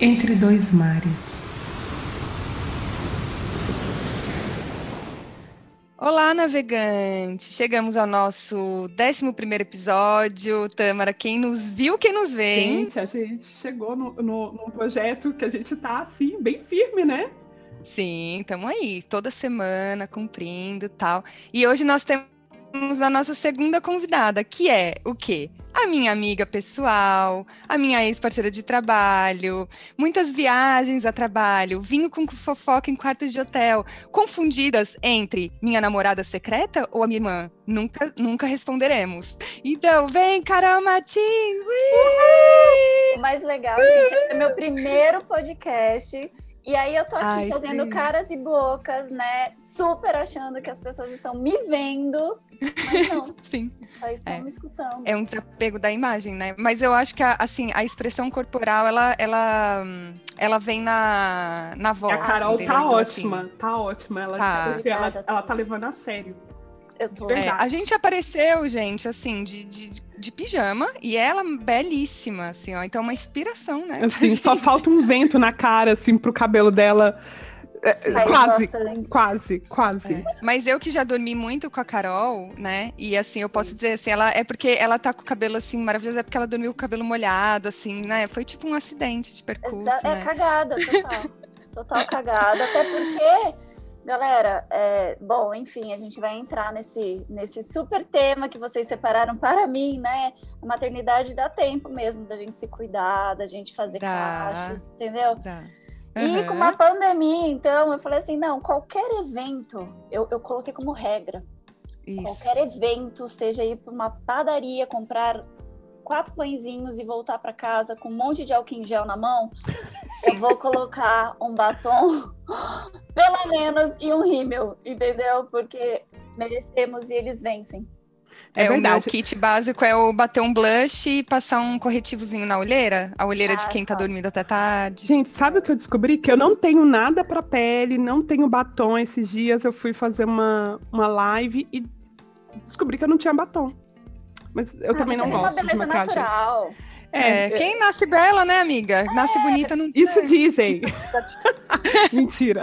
Entre dois mares. Olá, navegante! Chegamos ao nosso 11 episódio. Tâmara, quem nos viu, quem nos vê, hein? Gente, a gente chegou no, no, num projeto que a gente tá, assim, bem firme, né? Sim, estamos aí, toda semana, cumprindo tal. E hoje nós temos a nossa segunda convidada, que é o quê? A minha amiga pessoal, a minha ex-parceira de trabalho, muitas viagens a trabalho, vinho com fofoca em quartos de hotel, confundidas entre minha namorada secreta ou a minha irmã? Nunca, nunca responderemos. Então, vem, Carol Martins! O mais legal, gente, é meu primeiro podcast e aí eu tô aqui Ai, fazendo sim. caras e bocas, né? Super achando que as pessoas estão me vendo, mas não. sim. Só estão é. me escutando. É um desapego da imagem, né? Mas eu acho que a, assim, a expressão corporal, ela, ela, ela vem na, na voz. A Carol tá então, assim, ótima, tá ótima. Ela, tá. Tipo, assim, ela, ela tá levando a sério. Eu tô. É, a gente apareceu, gente, assim, de, de, de, pijama e ela belíssima, assim, ó. Então, é uma inspiração, né? Assim, só falta um vento na cara, assim, pro cabelo dela. É, quase, quase, quase. É. Mas eu que já dormi muito com a Carol, né? E assim, eu posso dizer assim, ela é porque ela tá com o cabelo assim maravilhoso, é porque ela dormiu com o cabelo molhado, assim, né? Foi tipo um acidente de percurso. É né? cagada, total. total cagada. Até porque Galera, é, bom, enfim, a gente vai entrar nesse, nesse super tema que vocês separaram para mim, né? A maternidade dá tempo mesmo da gente se cuidar, da gente fazer dá. cachos, entendeu? Dá. Uhum. E com uma pandemia, então, eu falei assim: não, qualquer evento, eu, eu coloquei como regra. Isso. Qualquer evento, seja ir para uma padaria, comprar quatro pãezinhos e voltar para casa com um monte de álcool em gel na mão, eu vou colocar um batom, pelo menos, e um rímel, entendeu? Porque merecemos e eles vencem. É, é o meu kit básico é o bater um blush e passar um corretivozinho na olheira, a olheira ah, de quem tá, tá dormindo até tarde. Gente, sabe o que eu descobri? Que eu não tenho nada para pele, não tenho batom. Esses dias eu fui fazer uma, uma live e descobri que eu não tinha batom. Mas eu ah, também não gosto. É uma beleza de natural. É, é, quem nasce bela, né, amiga? Nasce é, bonita não Isso é. dizem. Mentira.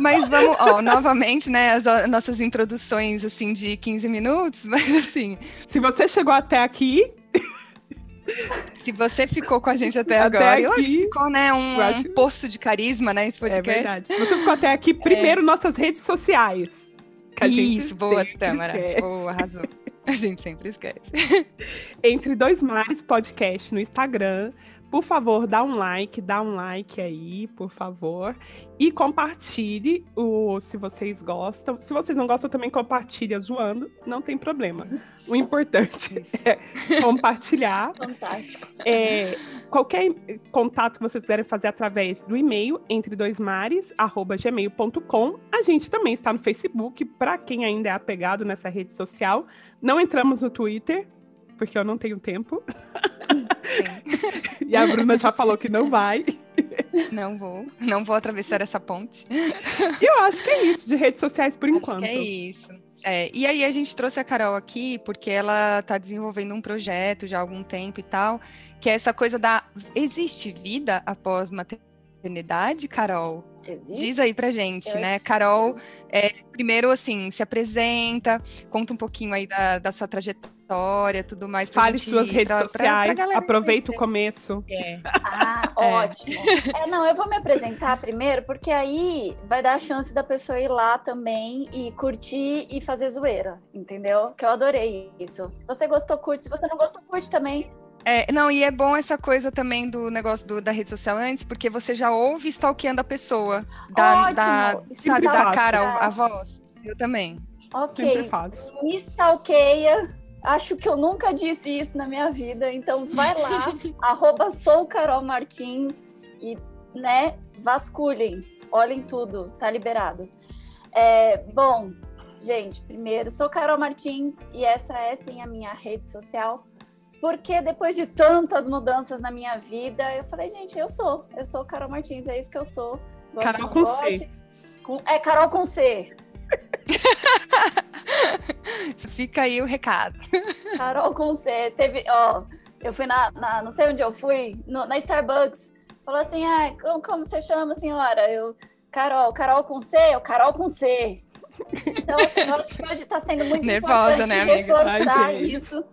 Mas vamos, ó, novamente, né, as nossas introduções assim de 15 minutos, mas assim, se você chegou até aqui, se você ficou com a gente até, até agora, aqui, eu acho que ficou, né, um, acho... um posto de carisma, né, esse podcast. É verdade. Se você ficou até aqui, primeiro nossas redes sociais. Isso, boa, Tâmara. Boa, arrasou. A gente sempre esquece. Entre Dois Mares Podcast no Instagram. Por favor, dá um like, dá um like aí, por favor. E compartilhe o se vocês gostam. Se vocês não gostam, também compartilha zoando, não tem problema. O importante é compartilhar. Fantástico. É, qualquer contato que vocês quiserem fazer através do e-mail entre dois mares gmail.com. A gente também está no Facebook para quem ainda é apegado nessa rede social. Não entramos no Twitter, porque eu não tenho tempo. e a Bruna já falou que não vai. Não vou, não vou atravessar essa ponte. Eu acho que é isso de redes sociais por acho enquanto. Que é isso. É, e aí a gente trouxe a Carol aqui porque ela está desenvolvendo um projeto já há algum tempo e tal, que é essa coisa da existe vida após maternidade, Carol? Existe? Diz aí pra gente, Eu né? Carol, é, primeiro, assim, se apresenta, conta um pouquinho aí da, da sua trajetória, tudo mais. Fale gente, suas redes pra, sociais, pra, pra aproveita o começo. É. Ah, é. ótimo. É, não, eu vou me apresentar primeiro, porque aí vai dar a chance da pessoa ir lá também e curtir e fazer zoeira, entendeu? Que eu adorei isso. Se você gostou, curte. Se você não gostou, curte também. É, não, e é bom essa coisa também do negócio do, da rede social antes, porque você já ouve stalkeando a pessoa. Da, da sabe, da cara, a, a voz. Eu também. Ok. Me stalkeia. Acho que eu nunca disse isso na minha vida. Então vai lá, arroba sou Carol Martins e, né, vasculhem. Olhem tudo, tá liberado. É, bom, gente, primeiro, sou Carol Martins e essa é sim a minha rede social porque depois de tantas mudanças na minha vida, eu falei, gente, eu sou, eu sou Carol Martins, é isso que eu sou. Gosto, Carol com goste, C. Com, é Carol com C. fica aí o recado. Carol com C, teve, ó, eu fui na, na não sei onde eu fui, no, na Starbucks, falou assim, ah, como, como você chama, senhora? Eu, Carol, Carol com C? Eu, Carol com C. Então, assim, eu acho que hoje está sendo muito Nervosa, né, amiga? reforçar Ai, isso.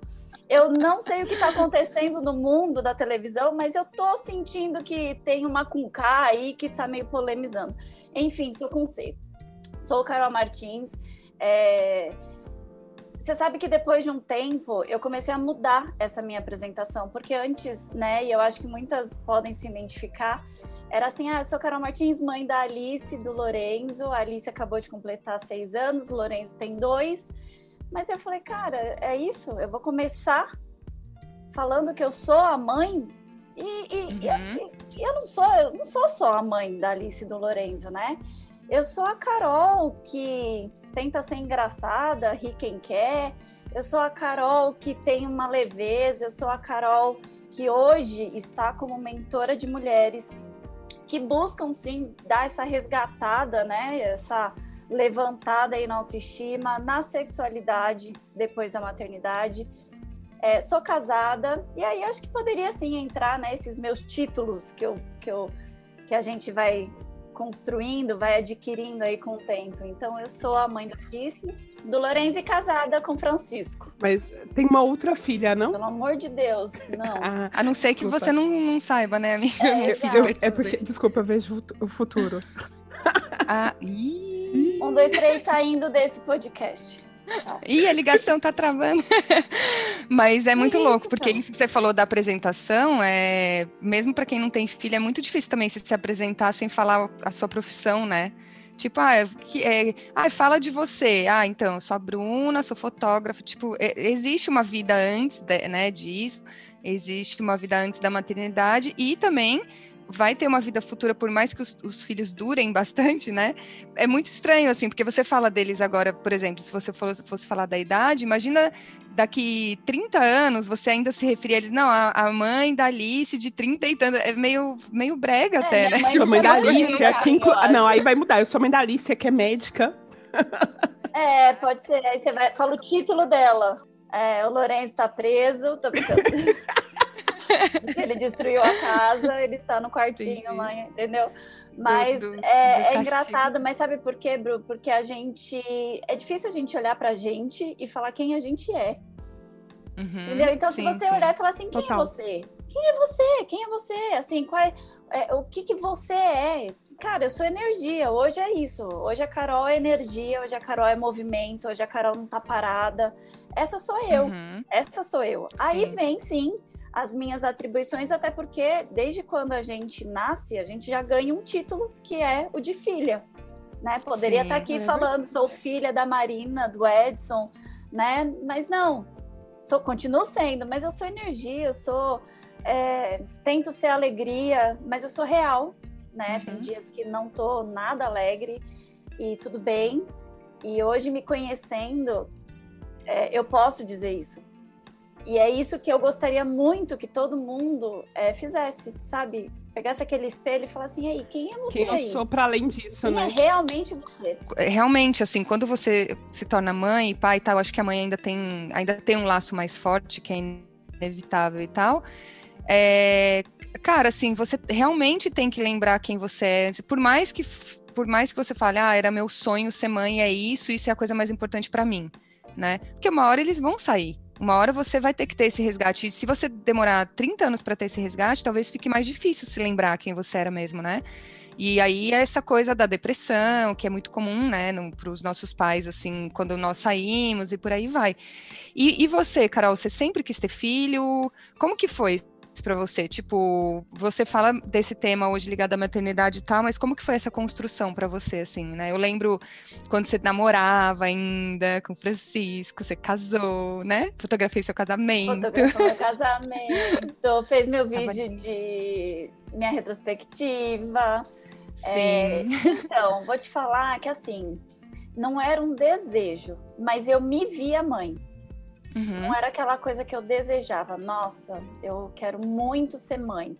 Eu não sei o que está acontecendo no mundo da televisão, mas eu tô sentindo que tem uma com aí que está meio polemizando. Enfim, sou com C. Sou Carol Martins. É... Você sabe que depois de um tempo eu comecei a mudar essa minha apresentação, porque antes, né, e eu acho que muitas podem se identificar, era assim: ah, eu sou Carol Martins, mãe da Alice, do Lorenzo. A Alice acabou de completar seis anos, o Lorenzo tem dois. Mas eu falei, cara, é isso, eu vou começar falando que eu sou a mãe. E, e, uhum. e, eu não sou, eu não sou só a mãe da Alice e do Lorenzo, né? Eu sou a Carol que tenta ser engraçada, ri quem quer. Eu sou a Carol que tem uma leveza, eu sou a Carol que hoje está como mentora de mulheres que buscam sim dar essa resgatada, né? Essa levantada aí na autoestima, na sexualidade depois da maternidade. É, sou casada e aí acho que poderia sim entrar nesses né, meus títulos que eu, que eu que a gente vai construindo, vai adquirindo aí com o tempo. Então eu sou a mãe da Alice, do Lorenzo e casada com Francisco. Mas tem uma outra filha, não? Pelo amor de Deus, não. ah, a não ser que desculpa. você não, não, saiba, né, amiga? É, filho, é porque, desculpa, eu vejo o futuro. ah, ih. Um, dois, três, saindo desse podcast. Ih, a ligação tá travando. Mas é muito louco, porque isso que você falou da apresentação, é mesmo para quem não tem filho, é muito difícil também se, se apresentar sem falar a sua profissão, né? Tipo, ah, que, é, ah, fala de você. Ah, então, eu sou a Bruna, sou fotógrafa. Tipo, é, existe uma vida antes de, né, disso, existe uma vida antes da maternidade e também vai ter uma vida futura, por mais que os, os, filhos durem bastante, né? É muito estranho, assim, porque você fala deles agora, por exemplo, se você fosse, fosse falar da idade, imagina daqui 30 anos você ainda se referir a eles, não, a, a mãe da Alice de 30 e tanto, é meio, meio brega é, até, né? Mãe tipo, mãe da Alice, aqui inclu... não, aí vai mudar, eu sou mãe da Alice, que é médica. É, pode ser, aí você vai, fala o título dela. É, o Lourenço tá preso, tô brincando. ele destruiu a casa, ele está no quartinho lá, entendeu? Mas do, do, é, do é engraçado, mas sabe por quê, Bru? Porque a gente. É difícil a gente olhar pra gente e falar quem a gente é. Uhum, entendeu? Então, sim, se você sim. olhar e falar assim, quem é Total. é você? Quem é você? Quem é você? Assim, qual é, é, o que, que você é? Cara, eu sou energia. Hoje é isso. Hoje a Carol é energia, hoje a Carol é movimento, hoje a Carol não tá parada. Essa sou eu. Uhum. Essa sou eu. Sim. Aí vem, sim, as minhas atribuições, até porque desde quando a gente nasce, a gente já ganha um título que é o de filha. Né? Poderia Sim, estar aqui é falando, sou filha da Marina, do Edson, né? Mas não, sou, continuo sendo, mas eu sou energia, eu sou. É, tento ser alegria, mas eu sou real, né? Uhum. Tem dias que não tô nada alegre e tudo bem. E hoje, me conhecendo, é, eu posso dizer isso. E é isso que eu gostaria muito que todo mundo é, fizesse, sabe? Pegasse aquele espelho e falasse assim, aí, quem é você quem eu sou para além disso, quem né? é realmente você? É, realmente, assim, quando você se torna mãe e pai e tal, acho que a mãe ainda tem, ainda tem um laço mais forte, que é inevitável e tal. É, cara, assim, você realmente tem que lembrar quem você é. Por mais que, por mais que você fale, ah, era meu sonho ser mãe, é isso, isso é a coisa mais importante para mim, né? Porque uma hora eles vão sair uma hora você vai ter que ter esse resgate. E se você demorar 30 anos para ter esse resgate, talvez fique mais difícil se lembrar quem você era mesmo, né? E aí é essa coisa da depressão, que é muito comum, né, para os nossos pais, assim, quando nós saímos e por aí vai. E, e você, Carol, você sempre quis ter filho? Como que foi? Para você? Tipo, você fala desse tema hoje ligado à maternidade e tal, mas como que foi essa construção para você, assim, né? Eu lembro quando você namorava ainda com o Francisco, você casou, né? Fotografei seu casamento. Fotografou meu casamento, fez meu vídeo de minha retrospectiva. É, então, vou te falar que assim, não era um desejo, mas eu me via mãe. Uhum. Não era aquela coisa que eu desejava. Nossa, eu quero muito ser mãe.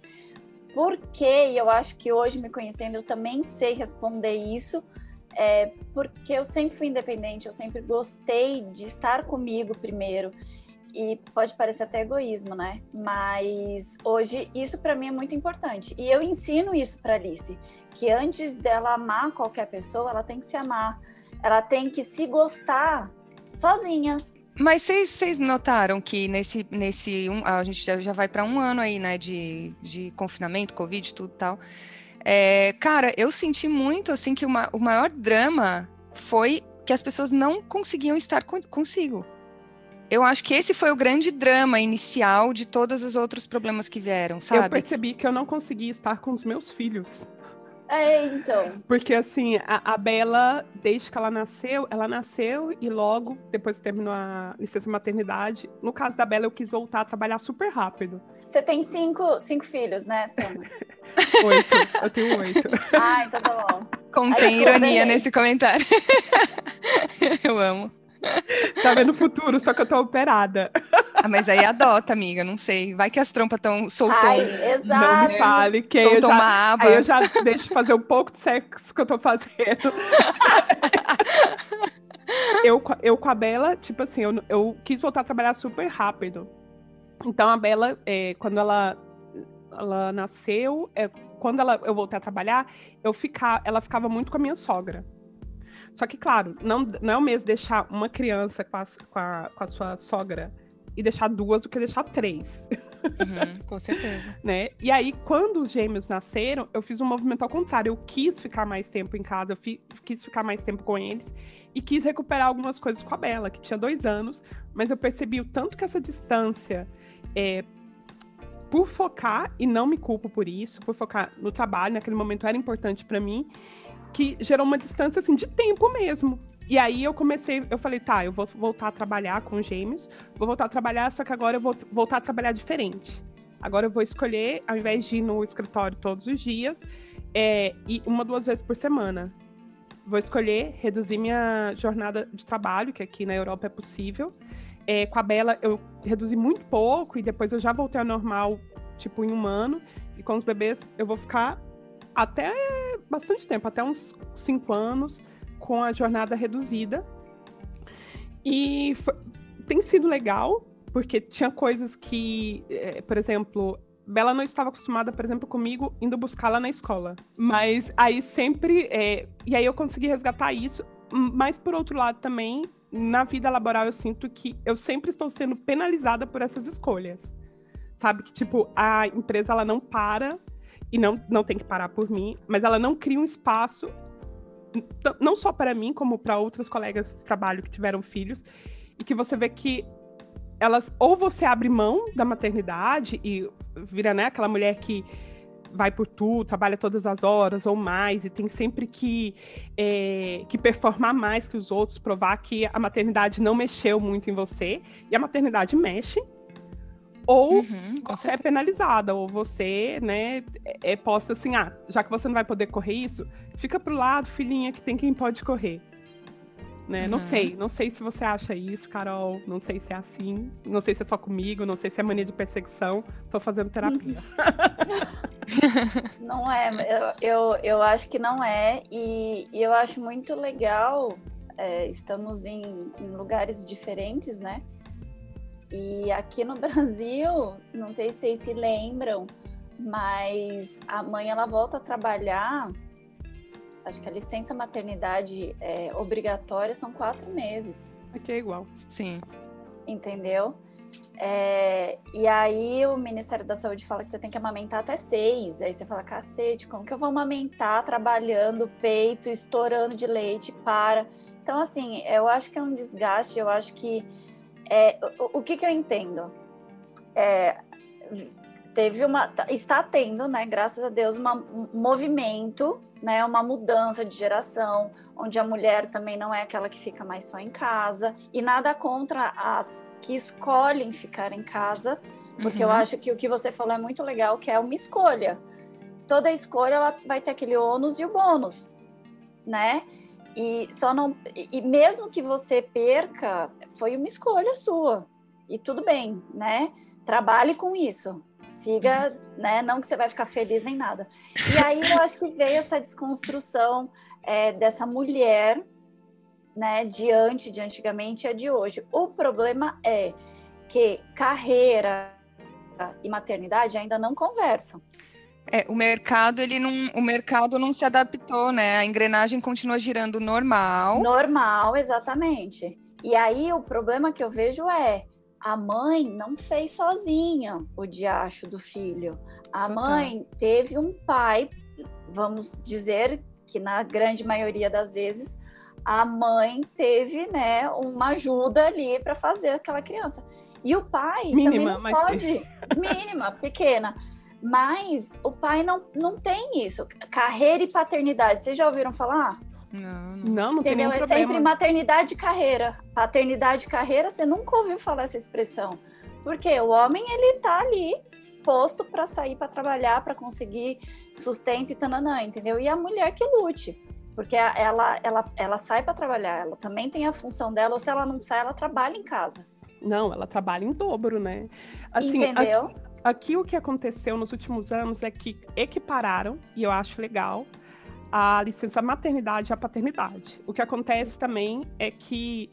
Porque eu acho que hoje, me conhecendo, eu também sei responder isso. é, porque eu sempre fui independente, eu sempre gostei de estar comigo primeiro. E pode parecer até egoísmo, né? Mas hoje isso para mim é muito importante. E eu ensino isso para Alice, que antes dela amar qualquer pessoa, ela tem que se amar. Ela tem que se gostar sozinha. Mas vocês notaram que nesse, nesse um, a gente já, já vai para um ano aí, né, de, de confinamento, Covid, tudo tal. É, cara, eu senti muito assim que uma, o maior drama foi que as pessoas não conseguiam estar com, consigo. Eu acho que esse foi o grande drama inicial de todos os outros problemas que vieram, sabe? Eu percebi que eu não conseguia estar com os meus filhos. É, então. Porque assim, a, a, Bela, desde que ela nasceu, ela nasceu e logo, depois que terminou a licença maternidade, no caso da Bela, eu quis voltar a trabalhar super rápido. Você tem cinco, cinco filhos, né, oito. Eu tenho oito. Ah, então tá bom. Contém ironia nesse comentário. eu amo. Tá vendo o futuro, só que eu tô operada. Ah, mas aí adota, amiga, não sei. Vai que as trompas estão soltando. Ai, exato. Não me fale que aí eu, já, aí eu já deixo de fazer um pouco de sexo que eu tô fazendo. eu, eu com a Bela, tipo assim, eu, eu quis voltar a trabalhar super rápido. Então a Bela, é, quando ela, ela nasceu, é, quando ela, eu voltei a trabalhar, eu ficar, ela ficava muito com a minha sogra. Só que, claro, não, não é o mesmo deixar uma criança com a, com a, com a sua sogra e deixar duas do que deixar três. Uhum, com certeza. né? E aí, quando os gêmeos nasceram, eu fiz um movimento ao contrário. Eu quis ficar mais tempo em casa, eu fi, quis ficar mais tempo com eles e quis recuperar algumas coisas com a Bela, que tinha dois anos, mas eu percebi o tanto que essa distância é, por focar, e não me culpo por isso, por focar no trabalho, naquele momento era importante para mim, que gerou uma distância assim de tempo mesmo. E aí eu comecei, eu falei, tá, eu vou voltar a trabalhar com gêmeos, vou voltar a trabalhar, só que agora eu vou voltar a trabalhar diferente. Agora eu vou escolher, ao invés de ir no escritório todos os dias, é, ir uma, duas vezes por semana. Vou escolher reduzir minha jornada de trabalho, que aqui na Europa é possível. É, com a Bela eu reduzi muito pouco e depois eu já voltei ao normal, tipo, em um ano. E com os bebês eu vou ficar até bastante tempo, até uns cinco anos, com a jornada reduzida. E foi, tem sido legal, porque tinha coisas que, é, por exemplo, Bela não estava acostumada, por exemplo, comigo indo buscá-la na escola. Mas aí sempre. É, e aí eu consegui resgatar isso. Mas por outro lado também, na vida laboral eu sinto que eu sempre estou sendo penalizada por essas escolhas. Sabe que tipo a empresa ela não para e não, não tem que parar por mim, mas ela não cria um espaço, não só para mim, como para outras colegas de trabalho que tiveram filhos, e que você vê que elas, ou você abre mão da maternidade e vira né, aquela mulher que vai por tudo, trabalha todas as horas ou mais, e tem sempre que, é, que performar mais que os outros, provar que a maternidade não mexeu muito em você, e a maternidade mexe, ou uhum, você é penalizada, ou você, né, é, é posta assim, ah, já que você não vai poder correr isso, fica pro lado, filhinha, que tem quem pode correr. Né? Uhum. Não sei, não sei se você acha isso, Carol, não sei se é assim, não sei se é só comigo, não sei se é mania de perseguição, tô fazendo terapia. não é, eu, eu, eu acho que não é, e, e eu acho muito legal, é, estamos em, em lugares diferentes, né? E aqui no Brasil, não sei se vocês se lembram, mas a mãe ela volta a trabalhar. Acho que a licença maternidade é obrigatória são quatro meses. Aqui é igual. Sim. Entendeu? É, e aí o Ministério da Saúde fala que você tem que amamentar até seis. Aí você fala, cacete, como que eu vou amamentar trabalhando peito, estourando de leite para. Então, assim, eu acho que é um desgaste, eu acho que é, o, o que, que eu entendo? É, teve uma, tá, está tendo, né, graças a Deus, uma, um movimento, né, uma mudança de geração, onde a mulher também não é aquela que fica mais só em casa, e nada contra as que escolhem ficar em casa, porque uhum. eu acho que o que você falou é muito legal, que é uma escolha. Toda escolha ela vai ter aquele ônus e o bônus, né? E só não e mesmo que você perca, foi uma escolha sua. E tudo bem, né? Trabalhe com isso. siga, né? Não que você vai ficar feliz nem nada. E aí eu acho que veio essa desconstrução é, dessa mulher, né? Diante de antigamente e de hoje. O problema é que carreira e maternidade ainda não conversam. É, o mercado ele não, o mercado não se adaptou, né? A engrenagem continua girando normal. Normal, exatamente. E aí o problema que eu vejo é a mãe não fez sozinha o diacho do filho. A Total. mãe teve um pai, vamos dizer que na grande maioria das vezes a mãe teve, né, uma ajuda ali para fazer aquela criança. E o pai mínima, também não pode, mínima, pequena. Mas o pai não, não tem isso. Carreira e paternidade, vocês já ouviram falar? Não, não, não, não Entendeu? é problema. sempre maternidade e carreira. Paternidade e carreira, você nunca ouviu falar essa expressão. Porque o homem, ele tá ali posto para sair para trabalhar, para conseguir sustento e tananã, entendeu? E a mulher que lute. Porque ela, ela, ela sai para trabalhar, ela também tem a função dela, ou se ela não sai, ela trabalha em casa. Não, ela trabalha em dobro, né? Assim, Entendeu? Aqui, aqui o que aconteceu nos últimos anos é que equipararam, e eu acho legal, a licença maternidade e a paternidade. O que acontece também é que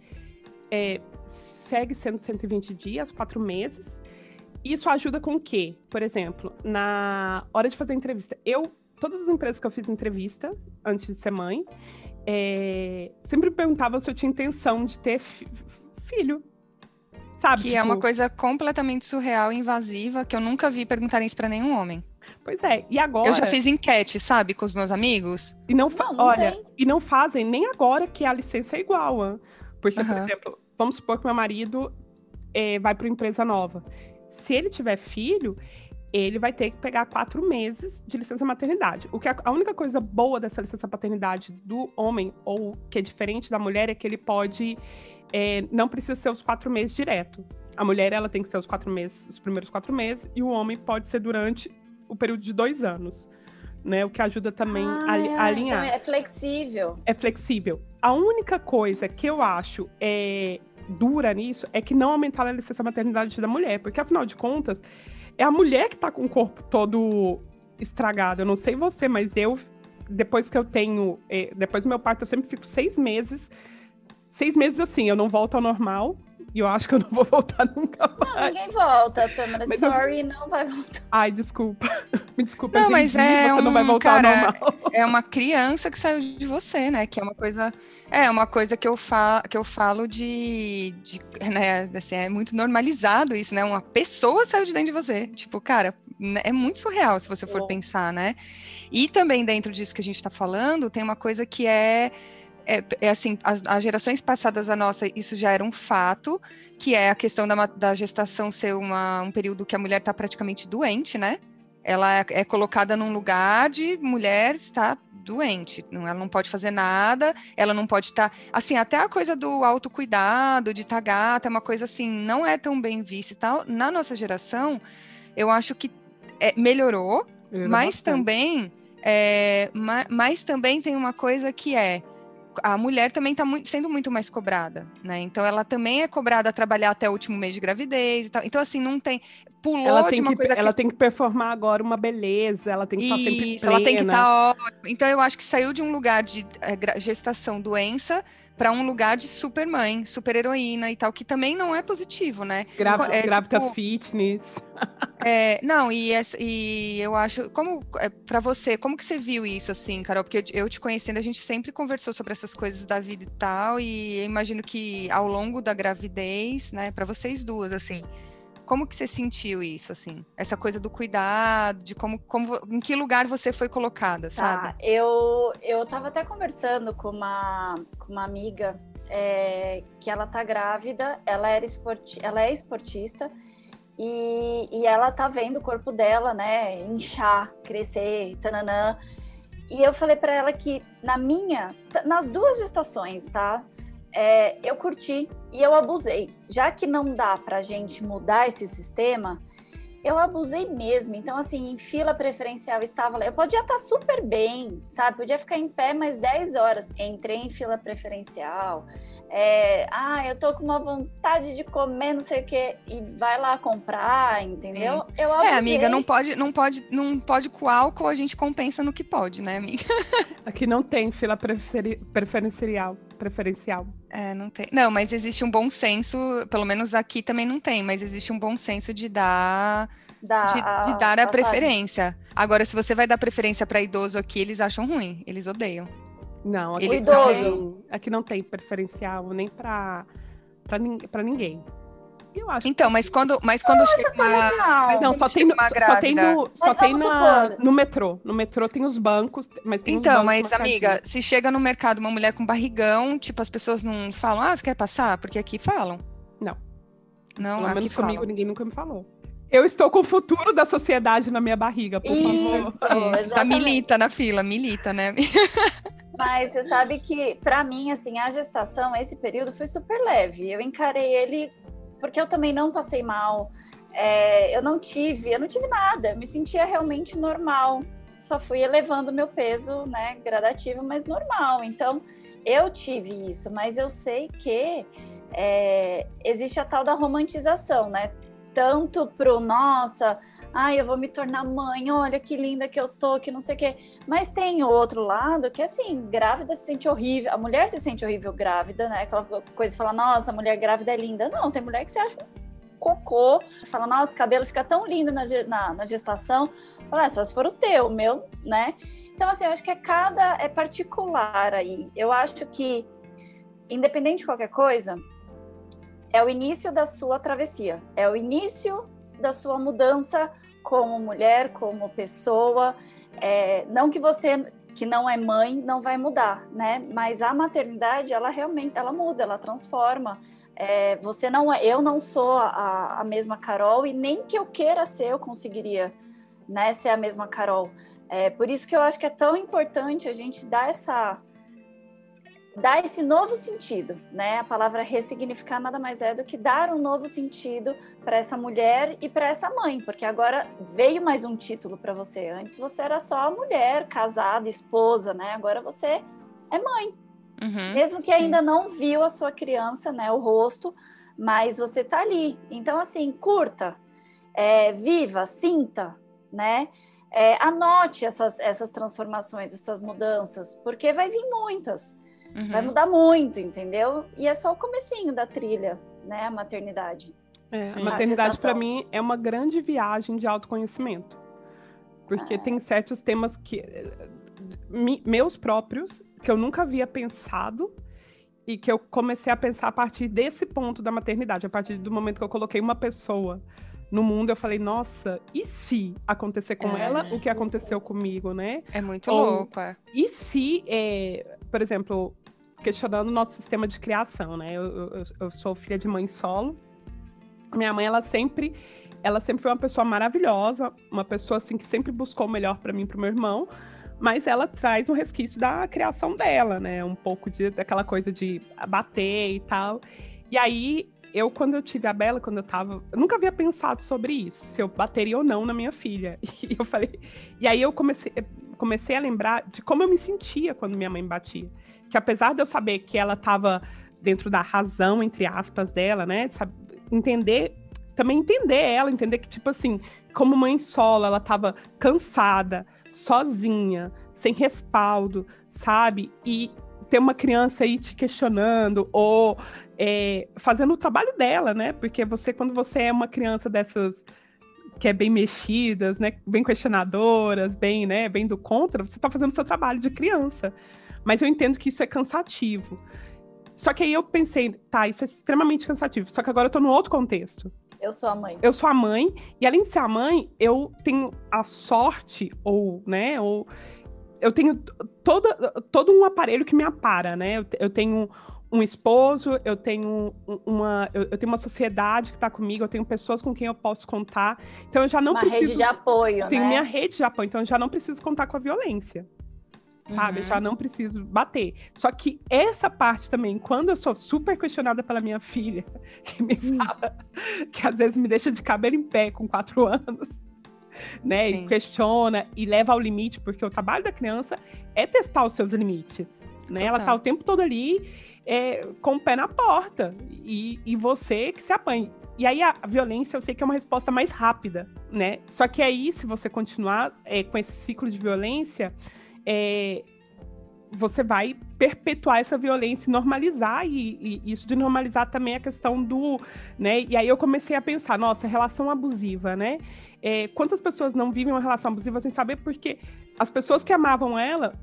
é, segue sendo 120 dias, quatro meses. Isso ajuda com o quê? Por exemplo, na hora de fazer entrevista, eu, todas as empresas que eu fiz entrevista antes de ser mãe, é, sempre perguntava se eu tinha intenção de ter filho. Sabe? Que tipo... é uma tipo coisa completamente surreal e invasiva que eu nunca vi perguntarem isso para nenhum homem. Pois é, e agora. Eu já fiz enquete, sabe, com os meus amigos. E não, fa... não, não olha, tem. e não fazem nem agora que a licença é igual, hein? porque, uhum. por exemplo, vamos supor que meu marido é, vai para uma empresa nova. Se ele tiver filho, ele vai ter que pegar quatro meses de licença maternidade. O que a, a, única coisa boa dessa licença paternidade do homem, ou que é diferente da mulher, é que ele pode. É, não precisa ser os quatro meses direto. A mulher ela tem que ser os quatro meses, os primeiros quatro meses, e o homem pode ser durante o período de dois anos. Né, o que ajuda também ah, a, alinhar. Então é flexível. É flexível. A única coisa que eu acho é dura nisso é que não aumentar a licença maternidade da mulher, porque afinal de contas é a mulher que tá com o corpo todo estragado. Eu não sei você, mas eu depois que eu tenho, é, depois do meu parto, eu sempre fico seis meses, seis meses assim, eu não volto ao normal. E eu acho que eu não vou voltar nunca mais. Não, ninguém volta, Tamara. Mas Sorry, eu... não vai voltar. Ai, desculpa. Me desculpa, não, gente. Mas é você um, não vai voltar cara, normal. É uma criança que saiu de você, né? Que é uma coisa. É uma coisa que eu, fa que eu falo de, de. né, assim, é muito normalizado isso, né? Uma pessoa saiu de dentro de você. Tipo, cara, é muito surreal se você for é. pensar, né? E também dentro disso que a gente está falando, tem uma coisa que é é, é assim, as, as, gerações passadas a nossa, isso já era um fato, que é a questão da, da gestação ser uma, um período que a mulher está praticamente doente, né? Ela é, é, colocada num lugar de mulher está doente, não, ela não pode fazer nada, ela não pode estar, tá, assim, até a coisa do autocuidado, de estar tá gata, é uma coisa assim, não é tão bem vista e tal. Na nossa geração, eu acho que é, melhorou, mas bastante. também, é, mas também tem uma coisa que é a mulher também está sendo muito mais cobrada, né? Então ela também é cobrada a trabalhar até o último mês de gravidez e tal. Então, assim, não tem. Pulou ela tem de uma que, coisa Ela que... tem que performar agora uma beleza, ela tem que estar sempre plena. Ela tem que estar tá ótima. Então, eu acho que saiu de um lugar de é, gestação, doença, para um lugar de super mãe, super heroína e tal, que também não é positivo, né? Grávida, é, grávida tipo, fitness. É, não, e, e eu acho, como é, para você, como que você viu isso assim, Carol? Porque eu te conhecendo, a gente sempre conversou sobre essas coisas da vida e tal, e eu imagino que ao longo da gravidez, né, para vocês duas, assim, como que você sentiu isso, assim? Essa coisa do cuidado, de como, como em que lugar você foi colocada, tá, sabe? Eu, eu tava até conversando com uma, com uma amiga é, que ela tá grávida, ela, era esporti ela é esportista e, e ela tá vendo o corpo dela, né, inchar, crescer, tananã. E eu falei para ela que na minha, nas duas gestações, tá? É, eu curti e eu abusei. Já que não dá para a gente mudar esse sistema, eu abusei mesmo. Então, assim, em fila preferencial estava lá. Eu podia estar super bem, sabe? Podia ficar em pé mais 10 horas. Entrei em fila preferencial, é, ah, eu tô com uma vontade de comer, não sei o quê, e vai lá comprar, entendeu? Sim. Eu é, amiga, não pode, não pode, não pode com álcool, a gente compensa no que pode, né, amiga? Aqui não tem fila preferencial, preferencial. É, não tem. Não, mas existe um bom senso, pelo menos aqui também não tem, mas existe um bom senso de dar da, de, a, de, dar a, a preferência. Agora, se você vai dar preferência para idoso aqui, eles acham ruim, eles odeiam. Não, aqui, idoso. Não tem, aqui não tem preferencial nem para para ninguém. Eu acho. Então, mas quando, mas quando chega uma, mas não, só tem, uma grávida, só tem no, só tem na, no metrô. No metrô tem os bancos, mas tem Então, mas amiga, se chega no mercado uma mulher com barrigão, tipo as pessoas não falam: "Ah, você quer passar?" Porque aqui falam. Não. Não, Pelo menos comigo ninguém nunca me falou. Eu estou com o futuro da sociedade na minha barriga, por Isso, favor. Isso, tá milita na fila, milita, né? Mas você sabe que, para mim, assim, a gestação, esse período foi super leve. Eu encarei ele porque eu também não passei mal. É, eu não tive, eu não tive nada. Me sentia realmente normal. Só fui elevando meu peso, né, gradativo, mas normal. Então, eu tive isso, mas eu sei que é, existe a tal da romantização, né? tanto pro nossa, ai, eu vou me tornar mãe, olha que linda que eu tô, que não sei o quê. Mas tem outro lado que, assim, grávida se sente horrível, a mulher se sente horrível grávida, né? Aquela coisa de falar, nossa, a mulher grávida é linda. Não, tem mulher que se acha cocô, fala, nossa, o cabelo fica tão lindo na, na, na gestação. Fala, ah, só se for o teu, o meu, né? Então, assim, eu acho que é cada, é particular aí. Eu acho que, independente de qualquer coisa, é o início da sua travessia, é o início da sua mudança como mulher, como pessoa. É, não que você que não é mãe não vai mudar, né? Mas a maternidade ela realmente ela muda, ela transforma. É, você não é, eu não sou a, a mesma Carol e nem que eu queira ser eu conseguiria, né? Ser a mesma Carol. É, por isso que eu acho que é tão importante a gente dar essa dar esse novo sentido, né? A palavra ressignificar nada mais é do que dar um novo sentido para essa mulher e para essa mãe, porque agora veio mais um título para você. Antes você era só mulher, casada, esposa, né? Agora você é mãe. Uhum, Mesmo que sim. ainda não viu a sua criança, né, o rosto, mas você tá ali. Então, assim, curta, é, viva, sinta, né? É, anote essas, essas transformações, essas mudanças, porque vai vir muitas. Uhum. Vai mudar muito, entendeu? E é só o comecinho da trilha, né? A maternidade. É, a maternidade, para mim, é uma grande viagem de autoconhecimento. Porque ah. tem certos temas que. meus próprios, que eu nunca havia pensado e que eu comecei a pensar a partir desse ponto da maternidade, a partir do momento que eu coloquei uma pessoa no mundo, eu falei, nossa, e se acontecer com é, ela o que aconteceu comigo, né? É muito Ou, louco, é. E se, é, por exemplo, questionando o nosso sistema de criação, né? Eu, eu, eu, sou filha de mãe solo. Minha mãe, ela sempre, ela sempre foi uma pessoa maravilhosa, uma pessoa assim que sempre buscou o melhor para mim e para meu irmão, mas ela traz um resquício da criação dela, né? Um pouco de, daquela coisa de bater e tal. E aí, eu, quando eu tive a Bela, quando eu tava. Eu nunca havia pensado sobre isso, se eu bateria ou não na minha filha. E eu falei. E aí eu comecei, comecei a lembrar de como eu me sentia quando minha mãe batia que apesar de eu saber que ela estava dentro da razão, entre aspas, dela, né? Sabe, entender, também entender ela, entender que, tipo assim, como mãe solo, ela estava cansada, sozinha, sem respaldo, sabe? E ter uma criança aí te questionando ou é, fazendo o trabalho dela, né? Porque você, quando você é uma criança dessas que é bem mexidas, né? Bem questionadoras, bem, né? Bem do contra, você está fazendo o seu trabalho de criança. Mas eu entendo que isso é cansativo. Só que aí eu pensei, tá, isso é extremamente cansativo. Só que agora eu tô num outro contexto. Eu sou a mãe. Eu sou a mãe, e além de ser a mãe, eu tenho a sorte, ou, né, ou eu tenho toda, todo um aparelho que me apara, né? Eu, eu tenho um esposo, eu tenho uma, eu, eu tenho uma sociedade que está comigo, eu tenho pessoas com quem eu posso contar. Então eu já não uma preciso. Uma rede de apoio, tenho né? minha rede de apoio, então eu já não preciso contar com a violência sabe? Uhum. Já não preciso bater. Só que essa parte também, quando eu sou super questionada pela minha filha, que me hum. fala, que às vezes me deixa de cabelo em pé com quatro anos, né? Sim. E questiona e leva ao limite, porque o trabalho da criança é testar os seus limites. né? Ela tá o tempo todo ali é, com o pé na porta e, e você que se apanhe. E aí a violência eu sei que é uma resposta mais rápida, né? Só que aí, se você continuar é, com esse ciclo de violência, é, você vai perpetuar essa violência e normalizar, e, e, isso de normalizar também a questão do, né? E aí eu comecei a pensar, nossa, relação abusiva, né? É, quantas pessoas não vivem uma relação abusiva sem saber porque as pessoas que amavam ela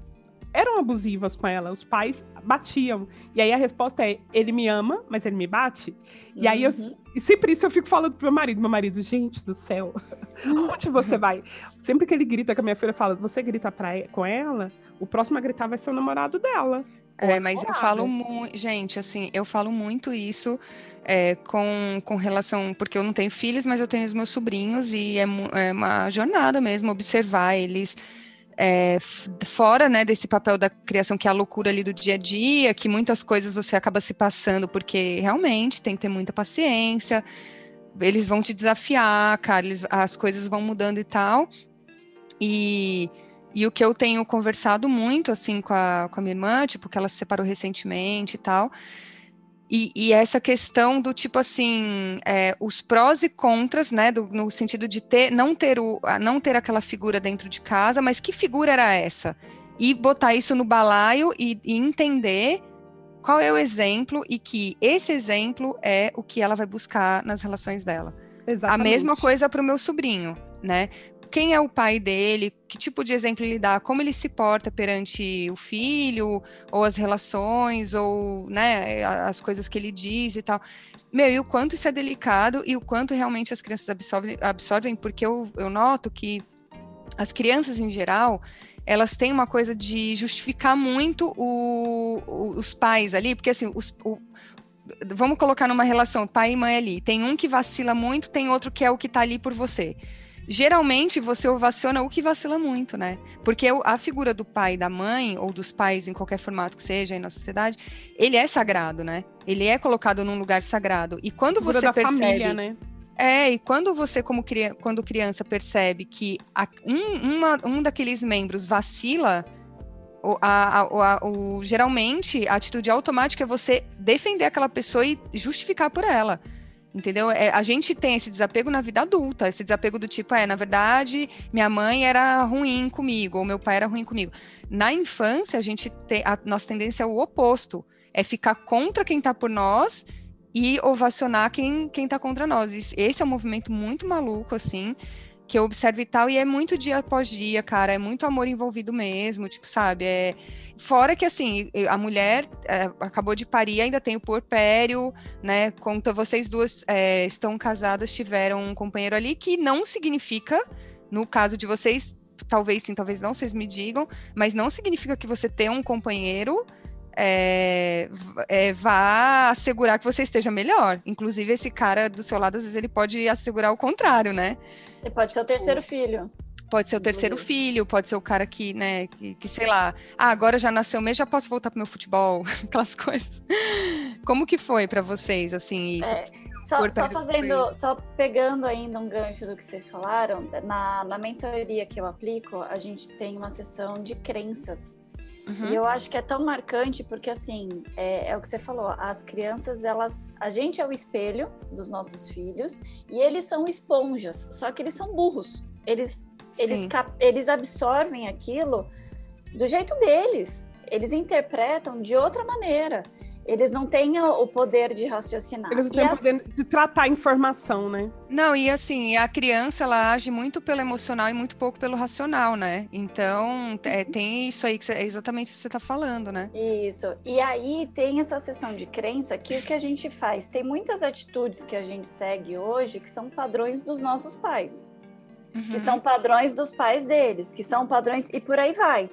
eram abusivas com ela, os pais batiam. E aí a resposta é: ele me ama, mas ele me bate. E aí eu, uhum. e sempre isso eu fico falando pro meu marido, meu marido, gente do céu, onde você vai? Sempre que ele grita com a minha filha, fala: você grita pra, com ela, o próximo a gritar vai ser o namorado dela. É, mas eu falo muito, gente, assim, eu falo muito isso é, com, com relação, porque eu não tenho filhos, mas eu tenho os meus sobrinhos e é, é uma jornada mesmo observar eles é, fora né, desse papel da criação, que é a loucura ali do dia a dia, que muitas coisas você acaba se passando, porque realmente tem que ter muita paciência, eles vão te desafiar, cara, eles, as coisas vão mudando e tal. E, e o que eu tenho conversado muito, assim, com a, com a minha irmã, tipo, que ela se separou recentemente e tal, e, e, essa questão do tipo assim, é, os prós e contras, né, do, no sentido de ter, não ter o, não ter aquela figura dentro de casa, mas que figura era essa? E botar isso no balaio e, e entender qual é o exemplo e que esse exemplo é o que ela vai buscar nas relações dela. Exatamente. A mesma coisa para o meu sobrinho, né? Quem é o pai dele, que tipo de exemplo ele dá, como ele se porta perante o filho, ou as relações, ou né, as coisas que ele diz e tal. Meu, e o quanto isso é delicado e o quanto realmente as crianças absorvem, absorvem porque eu, eu noto que as crianças em geral, elas têm uma coisa de justificar muito o, o, os pais ali, porque assim, os, o, vamos colocar numa relação pai e mãe ali, tem um que vacila muito, tem outro que é o que tá ali por você geralmente você ovaciona o que vacila muito, né? Porque a figura do pai e da mãe, ou dos pais em qualquer formato que seja aí na sociedade, ele é sagrado, né? Ele é colocado num lugar sagrado. E quando você percebe. Família, né? É, e quando você, como criança, quando criança, percebe que a, um, uma, um daqueles membros vacila, o, a, a, a, o, geralmente a atitude automática é você defender aquela pessoa e justificar por ela. Entendeu? É, a gente tem esse desapego na vida adulta, esse desapego do tipo, é, na verdade, minha mãe era ruim comigo, ou meu pai era ruim comigo. Na infância, a gente tem, a nossa tendência é o oposto, é ficar contra quem está por nós e ovacionar quem, quem tá contra nós. Esse é um movimento muito maluco, assim, que eu observo e tal, e é muito dia após dia, cara, é muito amor envolvido mesmo, tipo, sabe? É... Fora que, assim, a mulher é, acabou de parir, ainda tem o porpério, né? Conta, vocês duas é, estão casadas, tiveram um companheiro ali, que não significa, no caso de vocês, talvez sim, talvez não, vocês me digam, mas não significa que você ter um companheiro é, é, vá assegurar que você esteja melhor. Inclusive, esse cara do seu lado, às vezes, ele pode assegurar o contrário, né? Ele pode ser o terceiro filho. Pode ser o terceiro filho, pode ser o cara que, né, que, que, sei lá, ah, agora já nasceu mesmo, já posso voltar pro meu futebol, aquelas coisas. Como que foi para vocês, assim, isso? É, só, só fazendo, só pegando ainda um gancho do que vocês falaram, na, na mentoria que eu aplico, a gente tem uma sessão de crenças. Uhum. E eu acho que é tão marcante porque, assim, é, é, o que você falou, as crianças, elas. A gente é o espelho dos nossos filhos e eles são esponjas, só que eles são burros. Eles, eles, eles absorvem aquilo do jeito deles. Eles interpretam de outra maneira eles não têm o poder de raciocinar. Eles não têm o poder de tratar a informação, né? Não, e assim, a criança, ela age muito pelo emocional e muito pouco pelo racional, né? Então, é, tem isso aí que é exatamente o que você está falando, né? Isso. E aí tem essa sessão de crença que o que a gente faz? Tem muitas atitudes que a gente segue hoje que são padrões dos nossos pais. Uhum. Que são padrões dos pais deles, que são padrões, e por aí vai.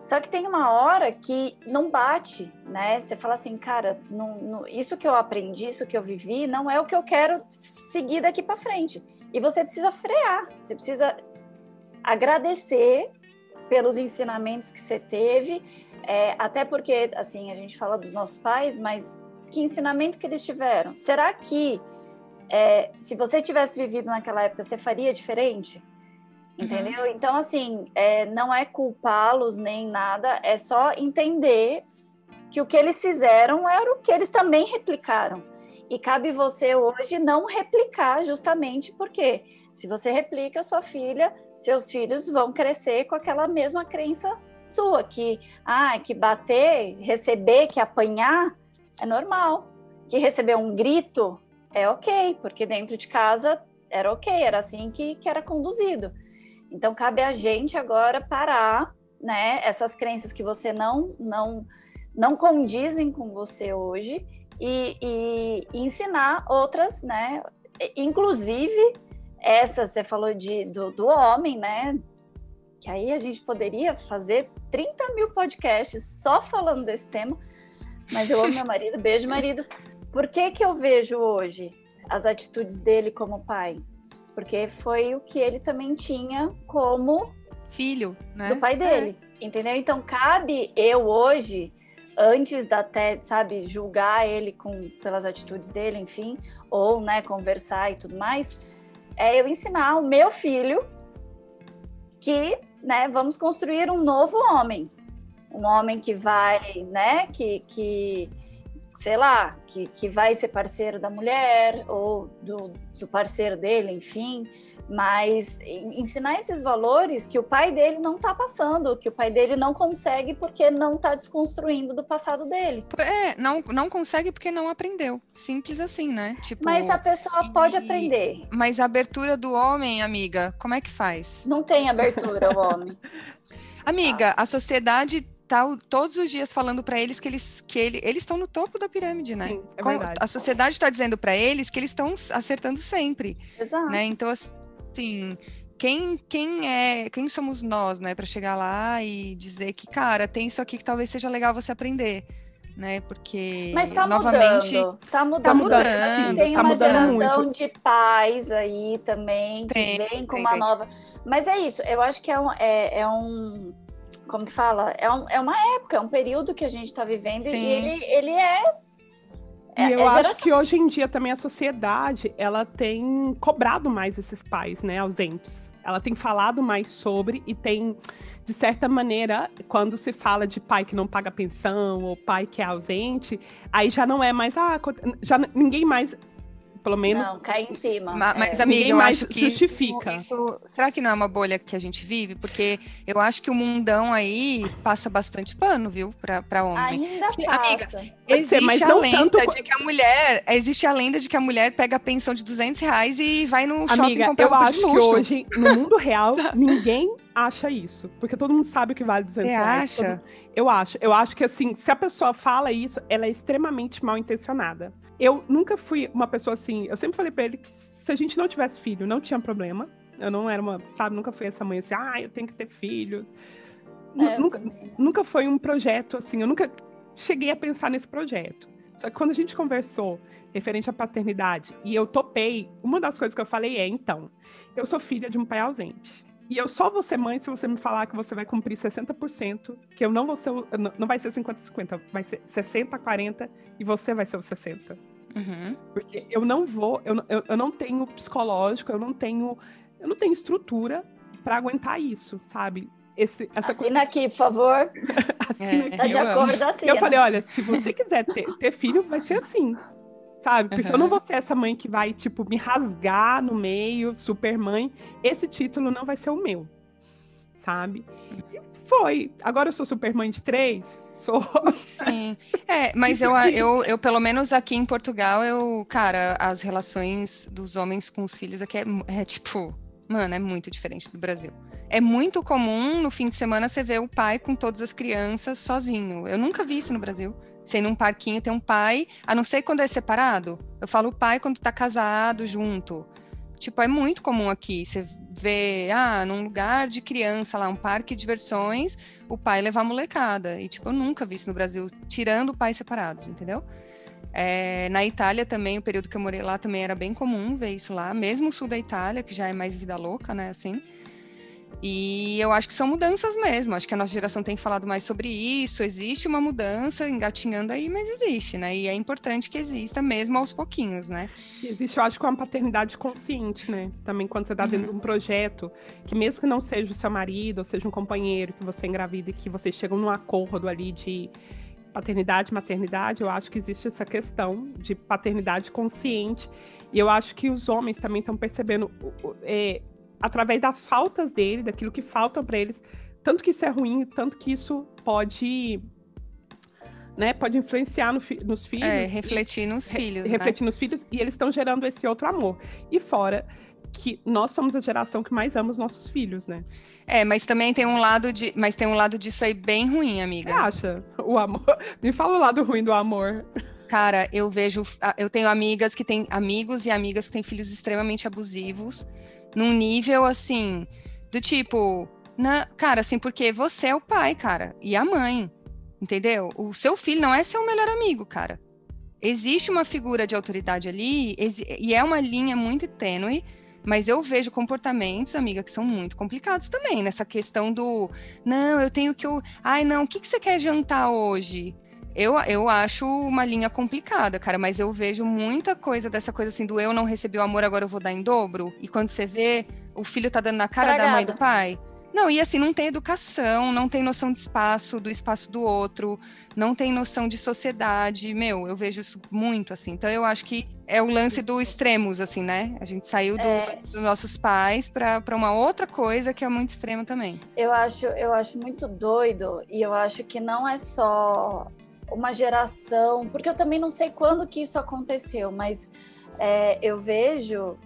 Só que tem uma hora que não bate, né? Você fala assim, cara, não, não, isso que eu aprendi, isso que eu vivi, não é o que eu quero seguir daqui para frente. E você precisa frear, você precisa agradecer pelos ensinamentos que você teve, é, até porque, assim, a gente fala dos nossos pais, mas que ensinamento que eles tiveram? Será que é, se você tivesse vivido naquela época, você faria diferente? Entendeu? Uhum. Então, assim, é, não é culpá-los nem nada, é só entender que o que eles fizeram era o que eles também replicaram. E cabe você hoje não replicar, justamente porque se você replica, sua filha, seus filhos vão crescer com aquela mesma crença sua, que, ah, que bater, receber, que apanhar é normal. Que receber um grito é ok, porque dentro de casa era ok, era assim que, que era conduzido. Então cabe a gente agora parar, né? Essas crenças que você não não não condizem com você hoje e, e, ensinar outras, né? Inclusive essa você falou de do, do homem, né? Que aí a gente poderia fazer 30 mil podcasts só falando desse tema. Mas eu amo meu marido, beijo marido. Por que que eu vejo hoje as atitudes dele como pai? Porque foi o que ele também tinha como filho, né? Do pai dele, é. entendeu? Então cabe eu hoje, antes da até, sabe, julgar ele com pelas atitudes dele, enfim, ou, né, conversar e tudo mais, é eu ensinar o meu filho que, né, vamos construir um novo homem, um homem que vai, né, que, que sei lá, que, que vai ser parceiro da mulher ou do, do parceiro dele, enfim, mas ensinar esses valores que o pai dele não está passando, que o pai dele não consegue porque não está desconstruindo do passado dele. É, não, não consegue porque não aprendeu. Simples assim, né? Tipo, mas a pessoa e, pode aprender. Mas a abertura do homem, amiga, como é que faz? Não tem abertura o homem. Amiga, a sociedade tá todos os dias falando para eles que eles que ele, eles estão no topo da pirâmide, né? Sim, é a sociedade está dizendo para eles que eles estão acertando sempre, Exato. né? Então assim, quem quem é, quem somos nós, né, para chegar lá e dizer que cara, tem isso aqui que talvez seja legal você aprender né? Porque Mas tá novamente mudando, tá mudando. Tá mudando tem tá uma mudando geração muito. de pais aí também que tem, vem com tem, uma tem. nova. Mas é isso, eu acho que é um, é, é um como que fala? É, um, é uma época, é um período que a gente está vivendo Sim. e ele, ele é. é e eu é acho que hoje em dia também a sociedade ela tem cobrado mais esses pais, né, ausentes. Ela tem falado mais sobre e tem, de certa maneira, quando se fala de pai que não paga pensão ou pai que é ausente, aí já não é mais, ah, já ninguém mais, pelo menos, Não, cai em cima. Ma- Mas, é. amiga, Ninguém eu mais acho que justifica. Isso, isso- Será que não é uma bolha que a gente vive? Porque eu acho que o mundão aí passa bastante pano, viu, pra, pra homem. Ainda Que- passa. amiga, Existe ser, mas a não lenda tanto- de que a mulher. Existe a lenda de que a mulher pega a pensão de 200 reais e vai no shopping Amiga, comprar eu roupa acho de que luxo. hoje, no mundo real, ninguém acha isso. Porque todo mundo sabe o que vale 200 Você reais. acha? Todo- Eu acho. Eu acho que, assim, se a pessoa fala isso, ela é extremamente mal intencionada. Eu nunca fui uma pessoa assim. Eu sempre falei pra ele que se a gente não tivesse filho, não tinha problema. Eu não era uma, sabe, nunca fui essa mãe assim, ah, eu tenho que ter filhos. É, nunca, também. nunca foi um projeto assim, eu nunca cheguei a pensar nesse projeto. Só que quando a gente conversou referente à paternidade e eu topei, uma das coisas que eu falei é, então, eu sou filha de um pai ausente. E eu só vou ser mãe se você me falar que você vai cumprir 60%, que eu não vou ser, o- não não vai ser 50-50, vai ser 60-40 e você vai ser o 60%. Uhum. Porque eu não vou, eu, não- eu, eu não tenho psicológico, eu não tenho, eu não tenho estrutura para aguentar isso, sabe? Esse, essa Assina aqui, por favor. assina É, aqui. Tá de acordo, assina. Eu falei, olha, se você quiser ter, ter filho, vai ser assim. Sabe? Porque eu não Uhum. vou ser essa mãe que vai, tipo, me rasgar no meio, super mãe. Esse título não vai ser o meu. Sabe? E foi. Agora eu sou super mãe de três? Sou. Sim. É, mas eu, eu, eu, pelo menos aqui em Portugal, eu, cara, as relações dos homens com os filhos aqui é, é tipo, mano, é muito diferente do Brasil. É muito comum no fim de semana você ver o pai com todas as crianças sozinho. Eu nunca vi isso no Brasil. Você ir num parquinho tem um pai, a não ser quando é separado. Eu falo pai quando tá casado junto. Tipo, é muito comum aqui. Você vê, ah, num lugar de criança lá, um parque de diversões, o pai levar a molecada. E, tipo, eu nunca vi isso no Brasil, tirando pais separados, entendeu? É, na Itália também, o período que eu morei lá também era bem comum ver isso lá, mesmo o sul da Itália, que já é mais vida louca, né, assim. E eu acho que são mudanças mesmo. Acho que a nossa geração tem falado mais sobre isso. Existe uma mudança engatinhando aí, mas existe, né? E é importante que exista mesmo aos pouquinhos, né? Existe, eu acho, uma paternidade consciente, né? Também quando você está dentro uhum. de um projeto, que mesmo que não seja o seu marido, ou seja um companheiro que você engravida e que vocês chegam num acordo ali de paternidade, maternidade, eu acho que existe essa questão de paternidade consciente. E eu acho que os homens também estão percebendo é, através das faltas dele, daquilo que falta para eles, tanto que isso é ruim, tanto que isso pode né, pode influenciar no nos filhos. É, refletir nos filhos. Re, né? refletir nos filhos, e eles estão gerando esse outro amor. E fora que nós somos a geração que mais ama os nossos filhos, né? É, mas também tem um lado de, mas tem um lado disso aí bem ruim, amiga. Você acha? O amor. Me fala o lado ruim do amor. Cara, eu vejo, eu tenho amigas que têm amigos e amigas que têm filhos extremamente abusivos num nível assim, do tipo, na, cara, assim, porque você é o pai, cara, e a mãe, entendeu? O seu filho não é seu melhor amigo, cara. Existe uma figura de autoridade ali, e é uma linha muito tênue, mas eu vejo comportamentos, amiga, que são muito complicados também, nessa questão do, não, eu tenho que. Ai, não, o que, que você quer jantar hoje? Eu, eu acho uma linha complicada, cara, mas eu vejo muita coisa dessa coisa assim do eu não recebi o amor, agora eu vou dar em dobro. E quando você vê, o filho tá dando na cara Estragada. da mãe e do pai. Não, e assim, não tem educação, não tem noção de espaço, do espaço do outro, não tem noção de sociedade. Meu, eu vejo isso muito, assim. Então, eu acho que é o lance do extremos, assim, né? A gente saiu do, é... dos nossos pais para uma outra coisa que é muito extrema também. Eu acho, eu acho muito doido, e eu acho que não é só uma geração, porque eu também não sei quando que isso aconteceu, mas é, eu vejo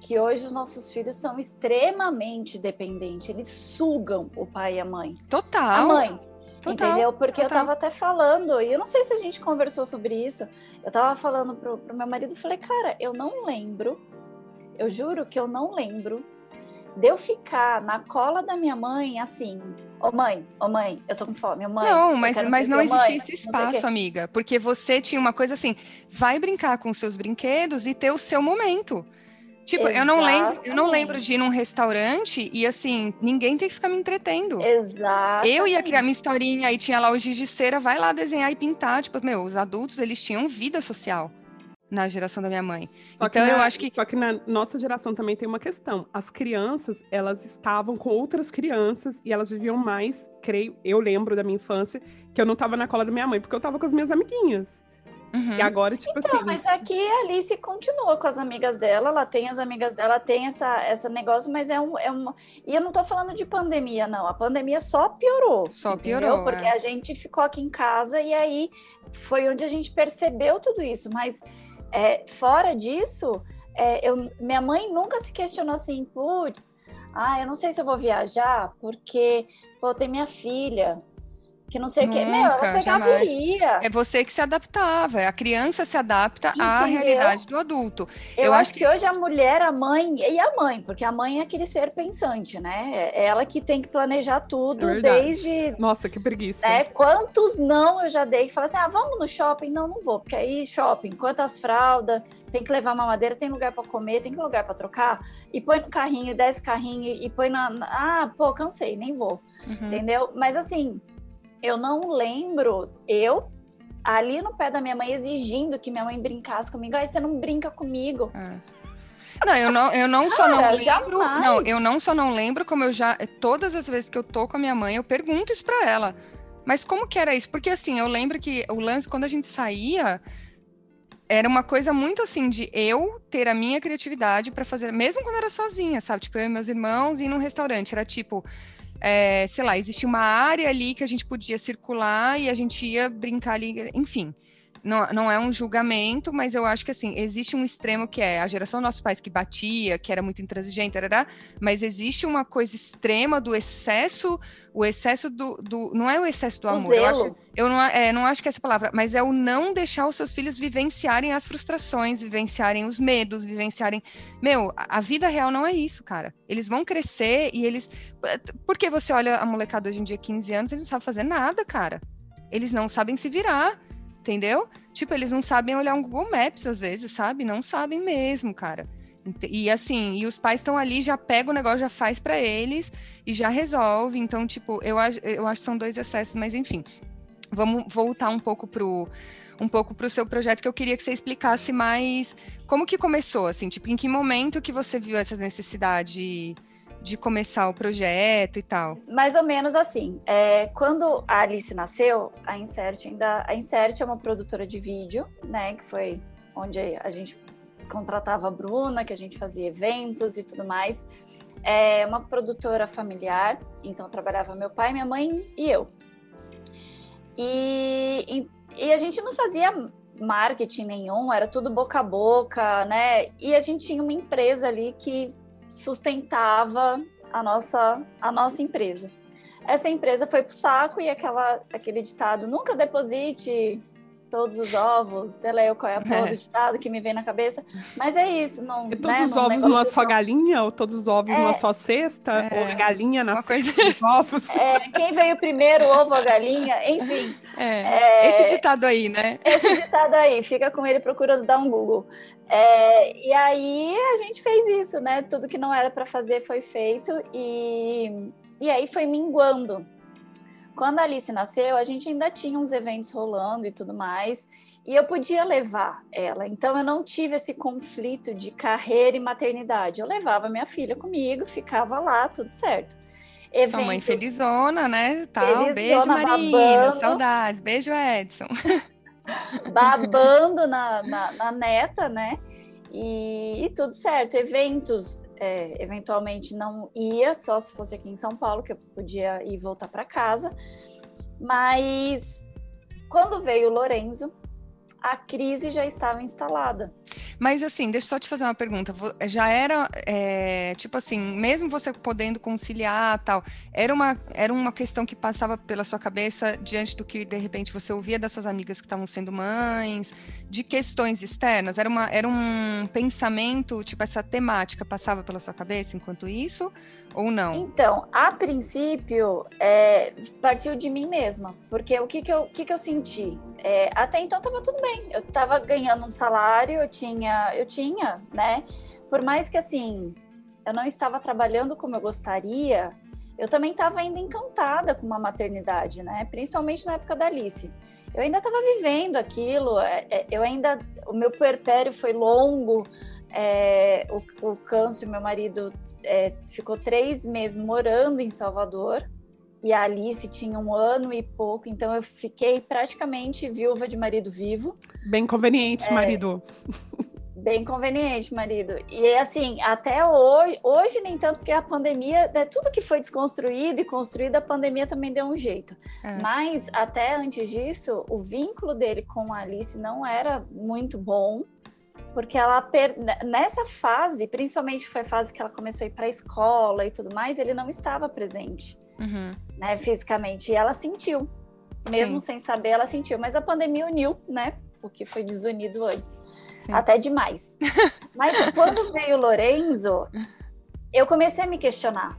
que hoje os nossos filhos são extremamente dependentes, eles sugam o pai e a mãe. Total. A mãe. Total, entendeu? Porque total. eu tava até falando, e eu não sei se a gente conversou sobre isso. Eu tava falando pro, pro meu marido, falei, cara, eu não lembro, eu juro que eu não lembro de eu ficar na cola da minha mãe assim, Ô mãe, ô mãe, eu tô com fome, mãe. Não, mas, mas não existia mãe, esse espaço, amiga. Porque você tinha uma coisa assim, vai brincar com seus brinquedos e ter o seu momento. Tipo, eu não lembro, eu não lembro de ir num restaurante e assim, ninguém tem que ficar me entretendo. Exato. Eu ia criar minha historinha e tinha lá o giz de cera, vai lá desenhar e pintar. Tipo, meu, os adultos, eles tinham vida social na geração da minha mãe. Só então na, eu acho que só que na nossa geração também tem uma questão. As crianças elas estavam com outras crianças e elas viviam mais. Creio, eu lembro da minha infância que eu não estava na cola da minha mãe porque eu estava com as minhas amiguinhas. Uhum. E agora, tipo então, assim. Mas aqui a Alice continua com as amigas dela, ela tem as amigas dela, tem essa, essa negócio, mas é um, é uma. E eu não tô falando de pandemia, não. A pandemia só piorou. Só entendeu? piorou. Porque é. a gente ficou aqui em casa e aí foi onde a gente percebeu tudo isso. Mas é, fora disso, é, eu, minha mãe nunca se questionou assim, putz, ah, eu não sei se eu vou viajar, porque, pô, tem minha filha, que não sei o que. Meu, ela pegava iria. É você que se adaptava, a criança se adapta Entendeu? à realidade do adulto. Eu, Eu acho, que... que... hoje a mulher, a mãe, e a mãe, porque a mãe é aquele ser pensante, né? É ela que tem que planejar tudo é desde. Nossa, que preguiça. Né? Quantos não eu já dei que fala assim: ah, vamos no shopping? Não, não vou, porque aí shopping, quantas fraldas, tem que levar uma madeira, tem lugar para comer, tem lugar para trocar, e põe no carrinho, desce carrinho, e põe na. Ah, pô, cansei, nem vou. Uhum. Entendeu? Mas assim eu não lembro eu ali no pé da minha mãe exigindo que minha mãe brincasse comigo. Aí você não brinca comigo. É. Não, eu não, eu não Cara, só não lembro. Jamais. Não, eu não só não lembro, como eu já. Todas as vezes que eu tô com a minha mãe, eu pergunto isso pra ela. Mas como que era isso? Porque assim, eu lembro que o lance, quando a gente saía, era uma coisa muito assim de eu ter a minha criatividade para fazer, mesmo quando era sozinha, sabe? Tipo, eu e meus irmãos ir num restaurante. Era tipo, é, sei lá, existia uma área ali que a gente podia circular e a gente ia brincar ali, enfim não, não é um julgamento, mas eu acho que assim, existe um extremo que é a geração dos nossos pais que batia, que era muito intransigente, arará, mas existe uma coisa extrema do excesso, o excesso do. do não é o excesso do amor, eu acho, eu não, é, não acho que é essa palavra, mas é o não deixar os seus filhos vivenciarem as frustrações, vivenciarem os medos, vivenciarem. Meu, a, a vida real não é isso, cara. Eles vão crescer e eles. Porque você olha a molecada hoje em dia, 15 anos, eles não sabem fazer nada, cara. Eles não sabem se virar entendeu? Tipo, eles não sabem olhar um Google Maps às vezes, sabe? Não sabem mesmo, cara. E assim, e os pais estão ali, já pega o negócio, já faz para eles e já resolve. Então, tipo, eu, eu acho que são dois excessos, mas enfim. Vamos voltar um pouco pro um pouco para o seu projeto que eu queria que você explicasse mais como que começou, assim, tipo, em que momento que você viu essa necessidade de começar o projeto e tal? Mais ou menos assim. É, quando a Alice nasceu, a Insert ainda. A Insert é uma produtora de vídeo, né? Que foi onde a gente contratava a Bruna, que a gente fazia eventos e tudo mais. É uma produtora familiar, então trabalhava meu pai, minha mãe e eu. E, e, e a gente não fazia marketing nenhum, era tudo boca a boca, né? E a gente tinha uma empresa ali que sustentava a nossa, a nossa empresa. Essa empresa foi para o saco e aquela, aquele ditado: nunca deposite todos os ovos, sei lá eu qual é a porra do ditado que me vem na cabeça, mas é isso, não. E todos né, os ovos numa só galinha, ou todos os ovos é, numa só cesta, é, ou galinha na coisa dos ovos. É, quem veio primeiro, ovo ou galinha, enfim. É, é, esse ditado aí, né? Esse ditado aí, fica com ele procurando dar um Google. É, e aí a gente fez isso, né? Tudo que não era para fazer foi feito e, e aí foi minguando quando a Alice nasceu, a gente ainda tinha uns eventos rolando e tudo mais, e eu podia levar ela. Então eu não tive esse conflito de carreira e maternidade. Eu levava minha filha comigo, ficava lá, tudo certo. Eventos, Sua mãe felizona, né? Tal. Beijo, Marina. Babando. Saudades. Beijo, Edson. babando na, na, na neta, né? E, e, tudo certo. Eventos, é, eventualmente não ia, só se fosse aqui em São Paulo, que eu podia ir voltar para casa. Mas quando veio o Lorenzo, a crise já estava instalada. Mas assim, deixa eu só te fazer uma pergunta. Já era, é, tipo assim, mesmo você podendo conciliar tal, era uma, era uma questão que passava pela sua cabeça diante do que de repente você ouvia das suas amigas que estavam sendo mães, de questões externas? Era, uma, era um pensamento, tipo, essa temática passava pela sua cabeça enquanto isso? Ou não? Então, a princípio, é, partiu de mim mesma. Porque o que, que, eu, que, que eu senti? É, até então estava tudo bem. Eu estava ganhando um salário, eu tinha, eu tinha, né? Por mais que assim, eu não estava trabalhando como eu gostaria, eu também estava ainda encantada com uma maternidade, né? Principalmente na época da Alice. Eu ainda estava vivendo aquilo, é, é, eu ainda, o meu puerpério foi longo, é, o, o Câncio, meu marido, é, ficou três meses morando em Salvador e a Alice tinha um ano e pouco, então eu fiquei praticamente viúva de marido vivo. Bem conveniente, é, marido. Bem conveniente, marido. E assim, até hoje, hoje nem tanto, porque a pandemia, né, tudo que foi desconstruído e construído, a pandemia também deu um jeito. É. Mas até antes disso, o vínculo dele com a Alice não era muito bom porque ela per... nessa fase, principalmente foi a fase que ela começou a ir para a escola e tudo mais, ele não estava presente, uhum. né, fisicamente. E ela sentiu, mesmo Sim. sem saber, ela sentiu. Mas a pandemia uniu, né? O que foi desunido antes, Sim. até demais. Mas quando veio o Lorenzo, eu comecei a me questionar,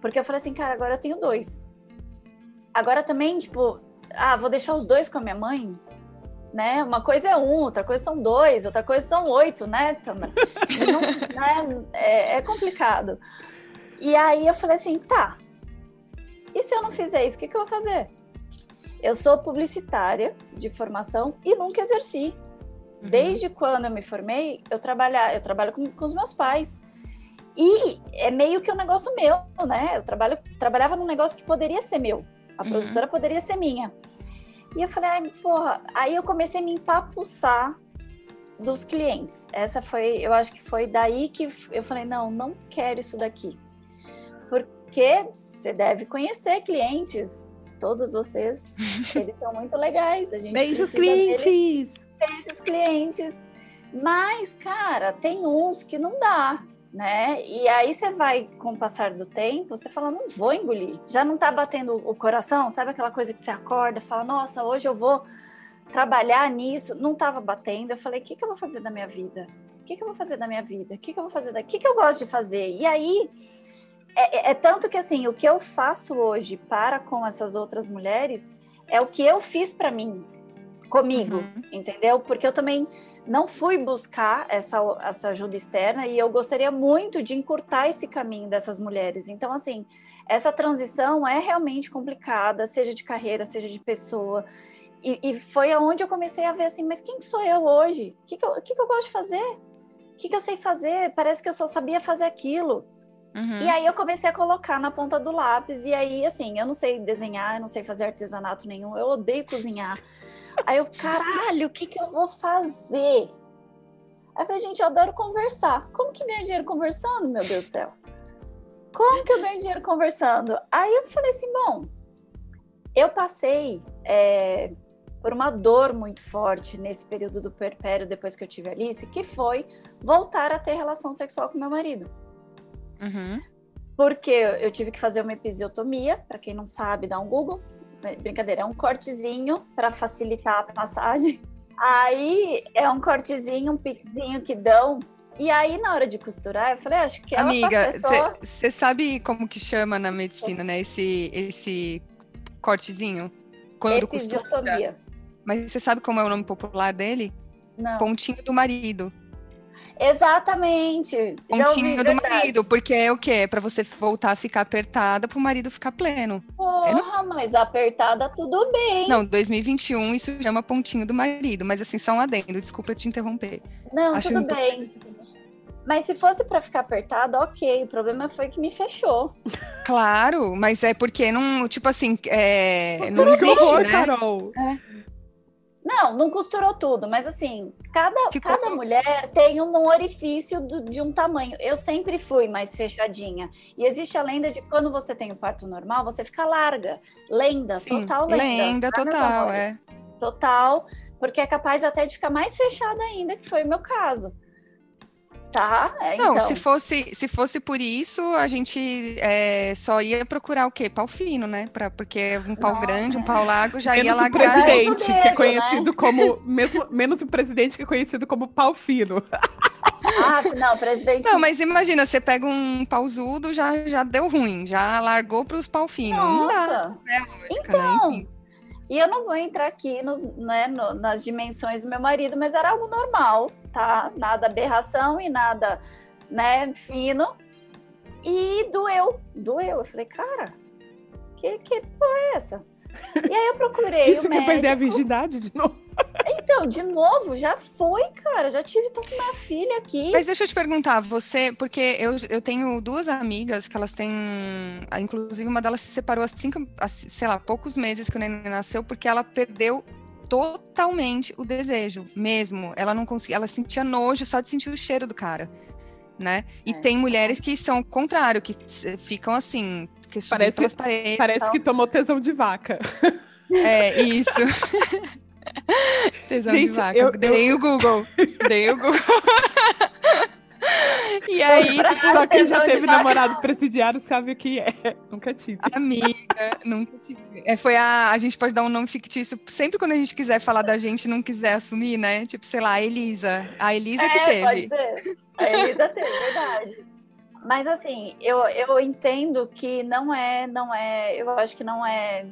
porque eu falei assim, cara, agora eu tenho dois. Agora também, tipo, ah, vou deixar os dois com a minha mãe? Né? Uma coisa é um, outra coisa são dois, outra coisa são oito, né, Tamara? Não, né? É, é, complicado. E aí eu falei assim, tá. E se eu não fizer isso, o que, que eu vou fazer? Eu sou publicitária de formação e nunca exerci. Uhum. Desde quando eu me formei, eu trabalho, eu trabalho com, com os meus pais. E é meio que um negócio meu, né? Eu trabalho, trabalhava num negócio que poderia ser meu. A uhum. produtora poderia ser minha. E eu falei, ai, porra. Aí eu comecei a me empapuçar dos clientes. Essa foi, eu acho que foi daí que eu falei, não, não quero isso daqui. Porque você deve conhecer clientes, todos vocês, eles são muito legais. A gente Beijos, clientes! Beijos, clientes. Mas, cara, tem uns que não dá né? E aí você vai, com o passar do tempo, você fala, não vou engolir. Já não tá batendo o coração, sabe aquela coisa que você acorda, fala, nossa, hoje eu vou trabalhar nisso. Não tava batendo. Eu falei, o que, que eu vou fazer da minha vida? O que, que eu vou fazer da minha vida? O que, que eu vou fazer daqui? O que, que eu gosto de fazer? E aí, é, é, é tanto que assim, o que eu faço hoje para com essas outras mulheres é o que eu fiz para mim. Comigo, uhum. entendeu? Porque eu também não fui buscar essa, essa ajuda externa e eu gostaria muito de encurtar esse caminho dessas mulheres. Então, assim, essa transição é realmente complicada, seja de carreira, seja de pessoa. E, e foi aonde eu comecei a ver assim, mas quem sou eu hoje? O que, que, eu, que, que eu gosto de fazer? O que, que eu sei fazer? Parece que eu só sabia fazer aquilo. Uhum. E aí eu comecei a colocar na ponta do lápis. E aí, assim, eu não sei desenhar, eu não sei fazer artesanato nenhum, eu odeio cozinhar. Aí eu, caralho, o que, que eu vou fazer? Aí eu falei, gente, eu adoro conversar. Como que ganha dinheiro conversando, meu Deus do céu? Como que eu ganho dinheiro conversando? Aí eu falei assim, bom, eu passei é, por uma dor muito forte nesse período do perpério, depois que eu tive Alice, que foi voltar a ter relação sexual com meu marido. Uhum. Porque eu tive que fazer uma episiotomia, para quem não sabe, dá um Google. Brincadeira, é um cortezinho para facilitar a passagem. Aí é um cortezinho, um piquezinho que dão. E aí, na hora de costurar, eu falei, ah, acho que é Amiga, você pessoa... sabe como que chama na medicina, né? Esse, esse cortezinho? Quando Episiotomia. Costura. Mas você sabe como é o nome popular dele? Não. Pontinho do marido. Exatamente. Pontinho ouvi, do verdade. marido, porque é o quê? É pra você voltar a ficar apertada pro marido ficar pleno. Porra, não... mas apertada tudo bem. Não, 2021 isso chama pontinho do marido, mas assim, só um adendo, desculpa te interromper. Não, Acho tudo bem. Mas se fosse para ficar apertado, ok. O problema foi que me fechou. Claro, mas é porque não, tipo assim, é, não existe, horror, né? Carol. É. Não, não costurou tudo, mas assim, cada, cada mulher tem um orifício do, de um tamanho. Eu sempre fui mais fechadinha. E existe a lenda de que quando você tem o parto normal, você fica larga. Lenda, Sim, total lenda. Lenda, total, é. Total, porque é capaz até de ficar mais fechada ainda, que foi o meu caso. Tá, é, Não, então. se fosse se fosse por isso, a gente é, só ia procurar o quê? Pau fino, né? Pra, porque um pau Não, grande, um pau largo já menos ia largar. o presidente, que é conhecido né? como... Mesmo, menos o presidente, que é conhecido como pau fino. Ah, não, presidente... Não, mas imagina, você pega um pauzudo, já, já deu ruim, já largou para os pau finos. Não dá, é lógica, né? então... né? Enfim. E eu não vou entrar aqui nos, né, no, nas dimensões do meu marido, mas era algo normal, tá? Nada aberração e nada, né, fino. E doeu, doeu. Eu falei, cara, que, que porra é essa? E aí eu procurei Isso o médico. que perder a virgindade de novo. Então, de novo, já foi, cara. Já tive tanto minha filha aqui. Mas deixa eu te perguntar, você, porque eu, eu tenho duas amigas que elas têm. Inclusive, uma delas se separou assim, sei lá, poucos meses que o neném nasceu, porque ela perdeu totalmente o desejo, mesmo. Ela não conseguia, ela sentia nojo só de sentir o cheiro do cara. Né? E é. tem mulheres que são o contrário, que ficam assim, que parece, paredes. Parece que tomou tesão de vaca. É, isso. Tesão Gente, de vaca. Eu, Dei eu... o Google. Dei o Google. E aí, tipo, só quem já teve namorado presidiário sabe o que é. Nunca tive. Amiga, nunca tive. É, foi a. A gente pode dar um nome fictício sempre quando a gente quiser falar da gente não quiser assumir, né? Tipo, sei lá, a Elisa. A Elisa é, que teve. Pode ser. A Elisa teve, verdade. Mas assim, eu, eu entendo que não é, não é, eu acho que não é.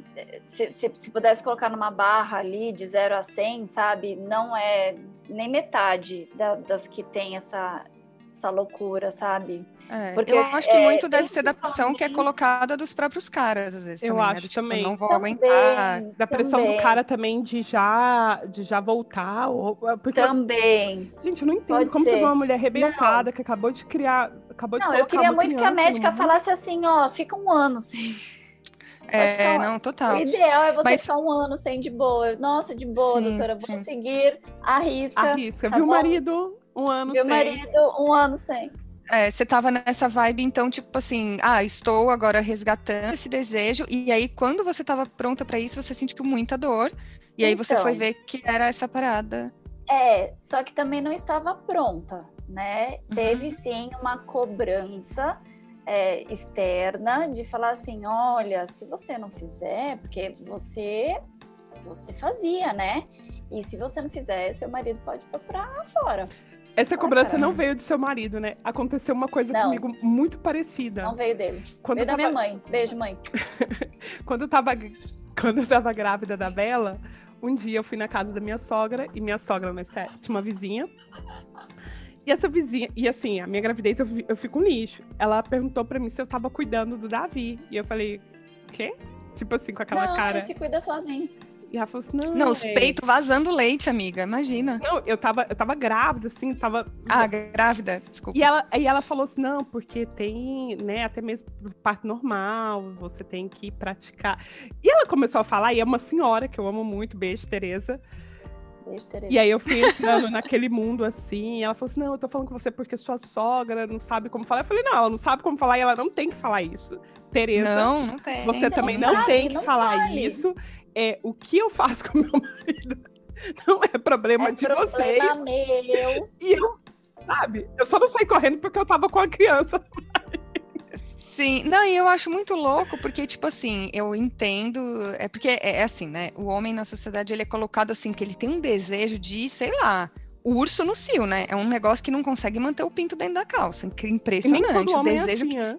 Se, se, se, pudesse colocar numa barra ali de 0 a 100, sabe? Não é nem metade da, das que tem essa, essa loucura, sabe? É, Porque eu acho que é, muito deve ser da pressão que é colocada dos próprios caras, às vezes. Eu também, acho né? tipo, também. Não vou também, aguentar. Da pressão também. do cara também de já, de já voltar. Ou, porque também. Eu, gente, eu não entendo Pode como ser. você vê uma mulher arrebentada que acabou de criar. Acabou não, de eu queria muito que a médica falasse assim: ó, fica um ano sem. É, não, total. O ideal é você Mas... ficar um ano sem de boa. Nossa, de boa, sim, doutora, vou seguir, arrisca. Arrisca. Tá Viu o marido? Um ano Viu sem. Viu marido? Um ano sem. É, você tava nessa vibe, então, tipo assim, ah, estou agora resgatando esse desejo, e aí, quando você tava pronta para isso, você sentiu muita dor, e aí você foi então. ver que era essa parada. É, só que também não estava pronta, né? Uhum. Teve sim uma cobrança é, externa de falar assim: olha, se você não fizer, porque você você fazia, né? E se você não fizer, seu marido pode para fora. Essa cobrança não veio de seu marido, né? Aconteceu uma coisa não. comigo muito parecida. Não veio dele. Quando veio tava... da minha mãe. Beijo, mãe. quando, eu tava... quando eu tava grávida da Bela, Um dia eu fui na casa da minha sogra e minha sogra né, tinha uma vizinha. E essa vizinha, e assim, a minha gravidez eu, eu fico um lixo. Ela perguntou para mim se eu tava cuidando do Davi. E eu falei, quê? Tipo assim, com aquela não, cara. Ele se cuida sozinho. E ela falou assim: não. Não, os peitos vazando leite, amiga, imagina. Não, eu tava, eu tava grávida, assim, tava. Ah, grávida, desculpa. E ela, e ela falou assim: não, porque tem, né, até mesmo parto normal, você tem que praticar. E ela começou a falar, e é uma senhora que eu amo muito, beijo, Tereza. E aí eu fui entrando naquele mundo assim, e ela falou assim: não, eu tô falando com você porque sua sogra não sabe como falar. Eu falei, não, ela não sabe como falar e ela não tem que falar isso. Tereza. Não, não tem. Você, Você também não não, sabe, tem que não falar fale. isso. É o que eu faço com meu marido. Não é problema é de problema vocês. meu. E eu, sabe, eu só não saí correndo porque eu tava com a criança. Sim, não, e eu acho muito louco, porque, tipo assim, eu entendo. É porque é, é assim, né? O homem na sociedade ele é colocado assim, que ele tem um desejo de, sei lá, urso no cio, né? É um negócio que não consegue manter o pinto dentro da calça. Que Impressionante. O é desejo assim, né?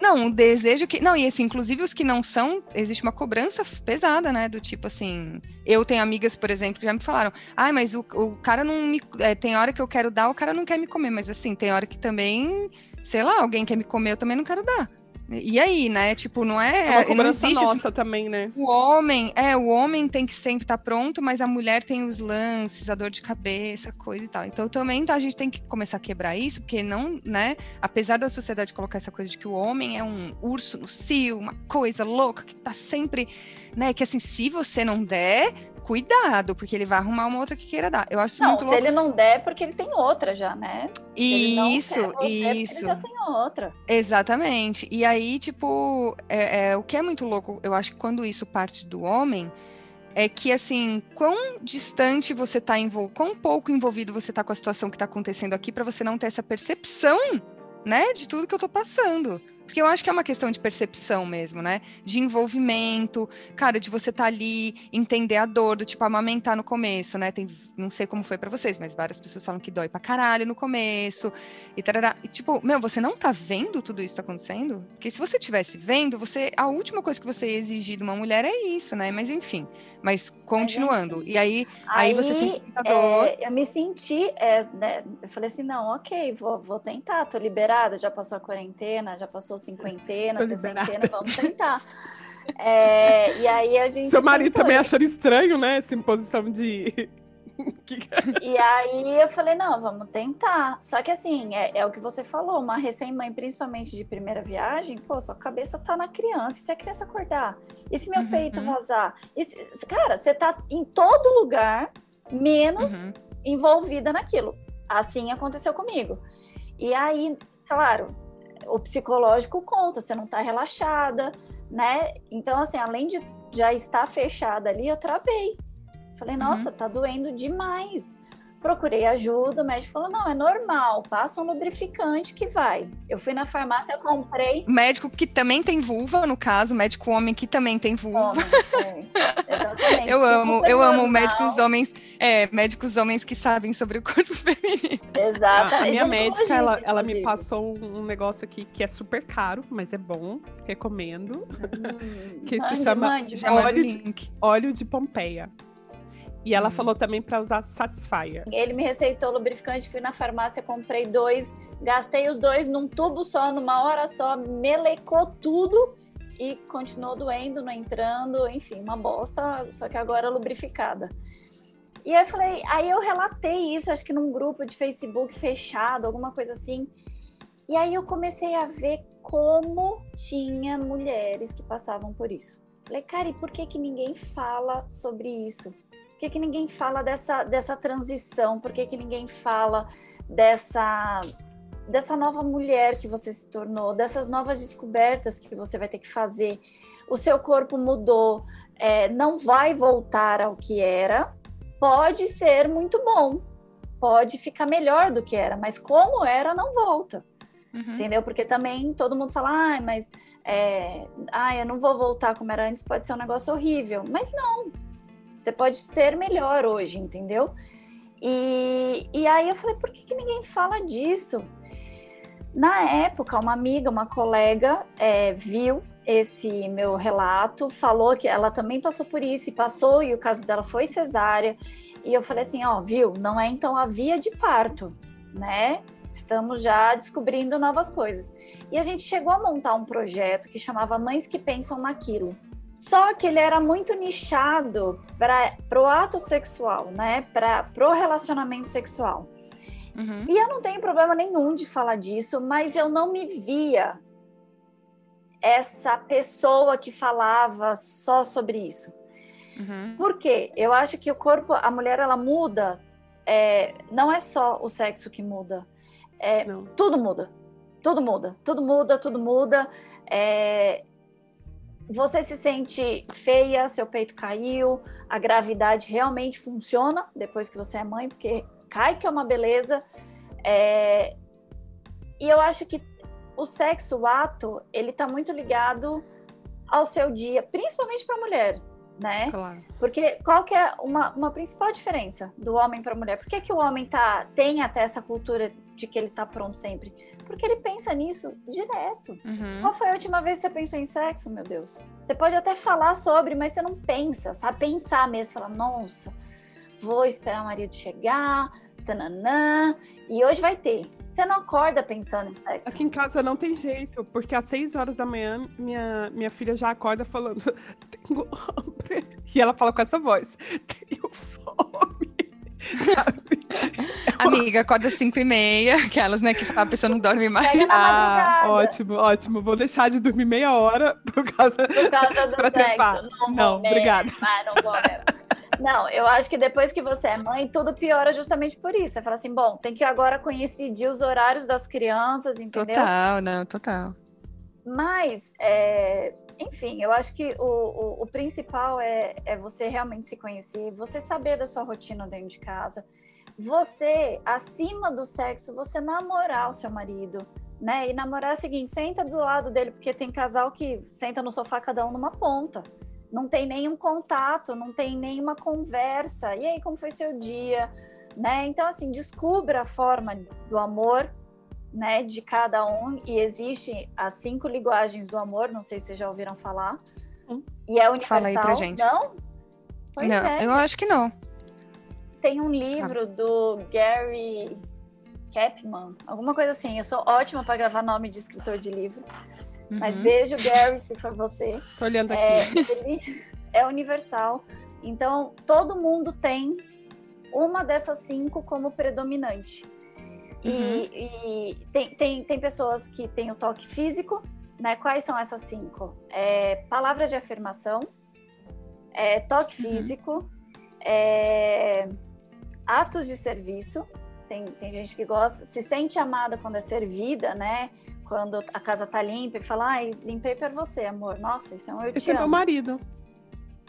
Não, o desejo que. Não, e assim, inclusive os que não são, existe uma cobrança pesada, né? Do tipo assim. Eu tenho amigas, por exemplo, que já me falaram: ai, mas o, o cara não me. é, tem hora que eu quero dar, o cara não quer me comer. Mas assim, tem hora que também, sei lá, alguém quer me comer, eu também não quero dar. E aí, né? Tipo, não É é. uma cobrança existe. assim, nossa também, né? o homem, é, o homem tem que sempre estar pronto, mas a mulher tem os lances, a dor de cabeça, coisa e tal. Então também tá, a gente tem que começar a quebrar isso, porque não, né? Apesar da sociedade colocar essa coisa de que o homem é um urso no cio, uma coisa louca que tá sempre, né? Que assim, se você não der, cuidado, porque ele vai arrumar uma outra que queira dar. Eu acho Não, muito se louco. ele não der, porque ele tem outra já, né? Isso, quer isso. Ele já tem outra. Exatamente. E aí, tipo, é, é, o que é muito louco, eu acho que quando isso parte do homem, é que, assim, quão distante você tá envolvido, quão pouco envolvido você tá com a situação que tá acontecendo aqui para você não ter essa percepção, né, de tudo que eu tô passando. Porque eu acho que é uma questão de percepção mesmo, né? De envolvimento, cara, de você tá ali, entender a dor, do tipo, amamentar no começo, né? Tem, não sei como foi para vocês, mas várias pessoas falam que dói pra caralho no começo, e tarará. E, tipo, meu, você não tá vendo tudo isso tá acontecendo? Porque se você tivesse vendo, você a última coisa que você ia exigir de uma mulher é isso, né? Mas enfim, mas continuando. E aí, aí, você sente muita dor. é, eu me senti, é, né, eu falei assim, não, ok, vou, vou tentar, tô liberada, já passou a quarentena, já passou cinquentena, Tô sessentena, liberada. vamos tentar. É, e aí a gente Seu marido tentou, também achando estranho, né? Essa imposição de. Que- E aí eu falei, não, vamos tentar. Só que assim, é, é o que você falou, uma recém-mãe, principalmente de primeira viagem, pô, sua cabeça tá na criança. E se a criança acordar? E se meu Uhum. peito vazar? Se- cara, você tá em todo lugar, menos Uhum. envolvida naquilo. Assim aconteceu comigo. E aí, claro, o psicológico conta, você não tá relaxada, né? Então, assim, além de já estar fechada ali, eu travei. Falei, Uhum. nossa, tá doendo demais. Procurei ajuda, o médico falou: não, é normal, passa um lubrificante que vai. Eu fui na farmácia, eu comprei. Médico que também tem vulva, no caso, médico homem que também tem vulva. Homem, é, exatamente. Eu amo, eu amo normal. médicos homens, é, médicos homens que sabem sobre o corpo feminino. Exato. A, minha médica, ela, ela me passou um, negócio aqui que é super caro, mas é bom, recomendo. Hum, que se mande, chama- mande, Óleo de-. Óleo de Pompeia. E ela Hum. falou também para usar Satisfyer. Ele me receitou lubrificante, fui na farmácia, comprei dois, gastei os dois num tubo só, numa hora só, melecou tudo e continuou doendo, não entrando, enfim, uma bosta, só que agora lubrificada. E aí eu falei, aí eu relatei isso, acho que num grupo de Facebook fechado, alguma coisa assim. E aí eu comecei a ver como tinha mulheres que passavam por isso. Falei, cara, e por que que ninguém fala sobre isso? Por que, que ninguém fala dessa, dessa transição? Por que, que ninguém fala dessa, dessa nova mulher que você se tornou, dessas novas descobertas que você vai ter que fazer? O seu corpo mudou, é, não vai voltar ao que era, pode ser muito bom, pode ficar melhor do que era, mas como era, não volta Uhum. entendeu? Porque também todo mundo fala, ai, mas é, ai, eu não vou voltar como era antes, pode ser um negócio horrível. Mas não, você pode ser melhor hoje, entendeu? E, e aí eu falei, por que, que ninguém fala disso? Na época, uma amiga, uma colega, é, viu esse meu relato, falou que ela também passou por isso e passou, e o caso dela foi cesárea. E eu falei assim: ó, viu, não é então a via de parto, né? Estamos já descobrindo novas coisas. E a gente chegou a montar um projeto que chamava Mães que Pensam Naquilo. Só que ele era muito nichado para o ato sexual, né? Para o relacionamento sexual. Uhum. E eu não tenho problema nenhum de falar disso, mas eu não me via essa pessoa que falava só sobre isso. Uhum. Por quê? Eu acho que o corpo, a mulher, ela muda. É, não é só o sexo que muda. É, tudo muda. Tudo muda. Tudo muda, tudo muda. É, você se sente feia, seu peito caiu, a gravidade realmente funciona depois que você é mãe, porque cai que é uma beleza. É, e eu acho que o sexo, o ato, ele tá muito ligado ao seu dia, principalmente para a mulher, né? Claro. Porque qual que é uma, uma principal diferença do homem para a mulher? Por que, que o homem tá, tem até essa cultura de que ele tá pronto sempre? Porque ele pensa nisso direto. Uhum. Qual foi a última vez que você pensou em sexo, meu Deus? Você pode até falar sobre, mas você não pensa, sabe? Pensar mesmo, falar, nossa, vou esperar o marido chegar, tananã, e hoje vai ter. Você não acorda pensando em sexo. Aqui em casa não tem jeito, porque às 6 horas da manhã minha, minha filha já acorda falando: tenho hambre. E ela fala com essa voz: tenho fome. Amiga, acorda às 5 e meia, aquelas, né, que a pessoa não dorme mais. Ah, ótimo, ótimo. Vou deixar de dormir meia hora por causa, por causa do sexo. Não, não obrigada. Ah, não vou mesmo. Não, eu acho que depois que você é mãe, tudo piora justamente por isso. Você fala assim, bom, tem que agora coincidir os horários das crianças, entendeu? Total, não, total. Mas, é, enfim, eu acho que o, o, o principal é, é você realmente se conhecer, você saber da sua rotina dentro de casa, você, acima do sexo, você namorar o seu marido, né? E namorar é o seguinte, senta do lado dele, porque tem casal que senta no sofá cada um numa ponta não tem nenhum contato, não tem nenhuma conversa. E aí, como foi seu dia? Né? Então, assim, descubra a forma do amor né, de cada um. E existe as cinco linguagens do amor, não sei se vocês já ouviram falar. Hum. E é universal. Fala aí pra gente. Não? Pois não, é. eu acho que não. Tem um livro ah. do Gary Chapman, alguma coisa assim. Eu sou ótima para gravar nome de escritor de livro. Uhum. Mas beijo, Gary, se for você. Tô olhando aqui. É, ele é universal. Então, todo mundo tem uma dessas cinco como predominante. Uhum. E, e tem, tem, tem pessoas que têm o toque físico, né? Quais são essas cinco? É, palavras de afirmação, é, toque uhum. físico, é, atos de serviço. Tem, tem gente que gosta, se sente amada quando é servida, né? quando a casa tá limpa e fala, ai, limpei para você, amor. Nossa, isso é um eu Esse é meu marido.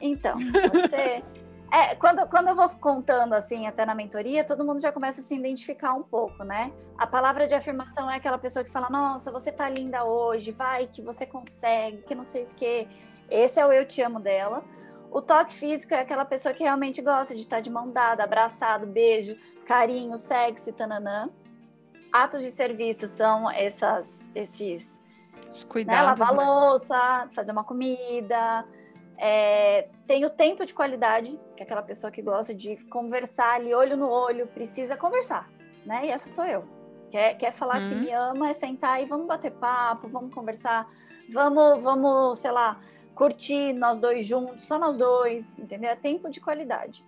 Então, você. É, quando, quando eu vou contando assim, até na mentoria, todo mundo já começa a se identificar um pouco, né? A palavra de afirmação é aquela pessoa que fala, nossa, você tá linda hoje, vai, que você consegue, que não sei o quê. Esse é o eu te amo dela. O toque físico é aquela pessoa que realmente gosta de estar de mão dada, abraçado, beijo, carinho, sexo e tananã atos de serviço são essas, esses cuidados, né, lavar né? louça, fazer uma comida, é, tem o tempo de qualidade, que é aquela pessoa que gosta de conversar ali olho no olho, precisa conversar, né? E essa sou eu. Quer, quer falar hum. que me ama, é sentar e vamos bater papo, vamos conversar, vamos, vamos, sei lá, curtir nós dois juntos, só nós dois, entendeu? É tempo de qualidade.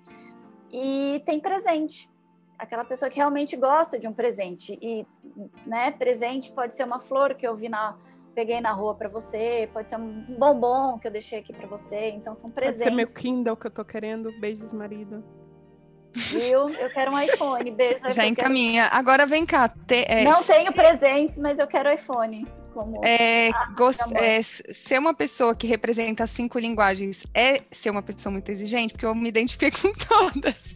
E tem presente aquela pessoa que realmente gosta de um presente e né presente pode ser uma flor que eu vi na peguei na rua para você pode ser um bombom que eu deixei aqui para você então são presentes pode ser meu Kindle que eu tô querendo beijos marido Viu? Eu quero um iPhone. Beijo. Já encaminha. Quero... Agora vem cá. Te, é, Não tenho presentes, mas eu quero iPhone. Como... É, gost... é, ser uma pessoa que representa cinco linguagens é ser uma pessoa muito exigente, porque eu me identifico com todas.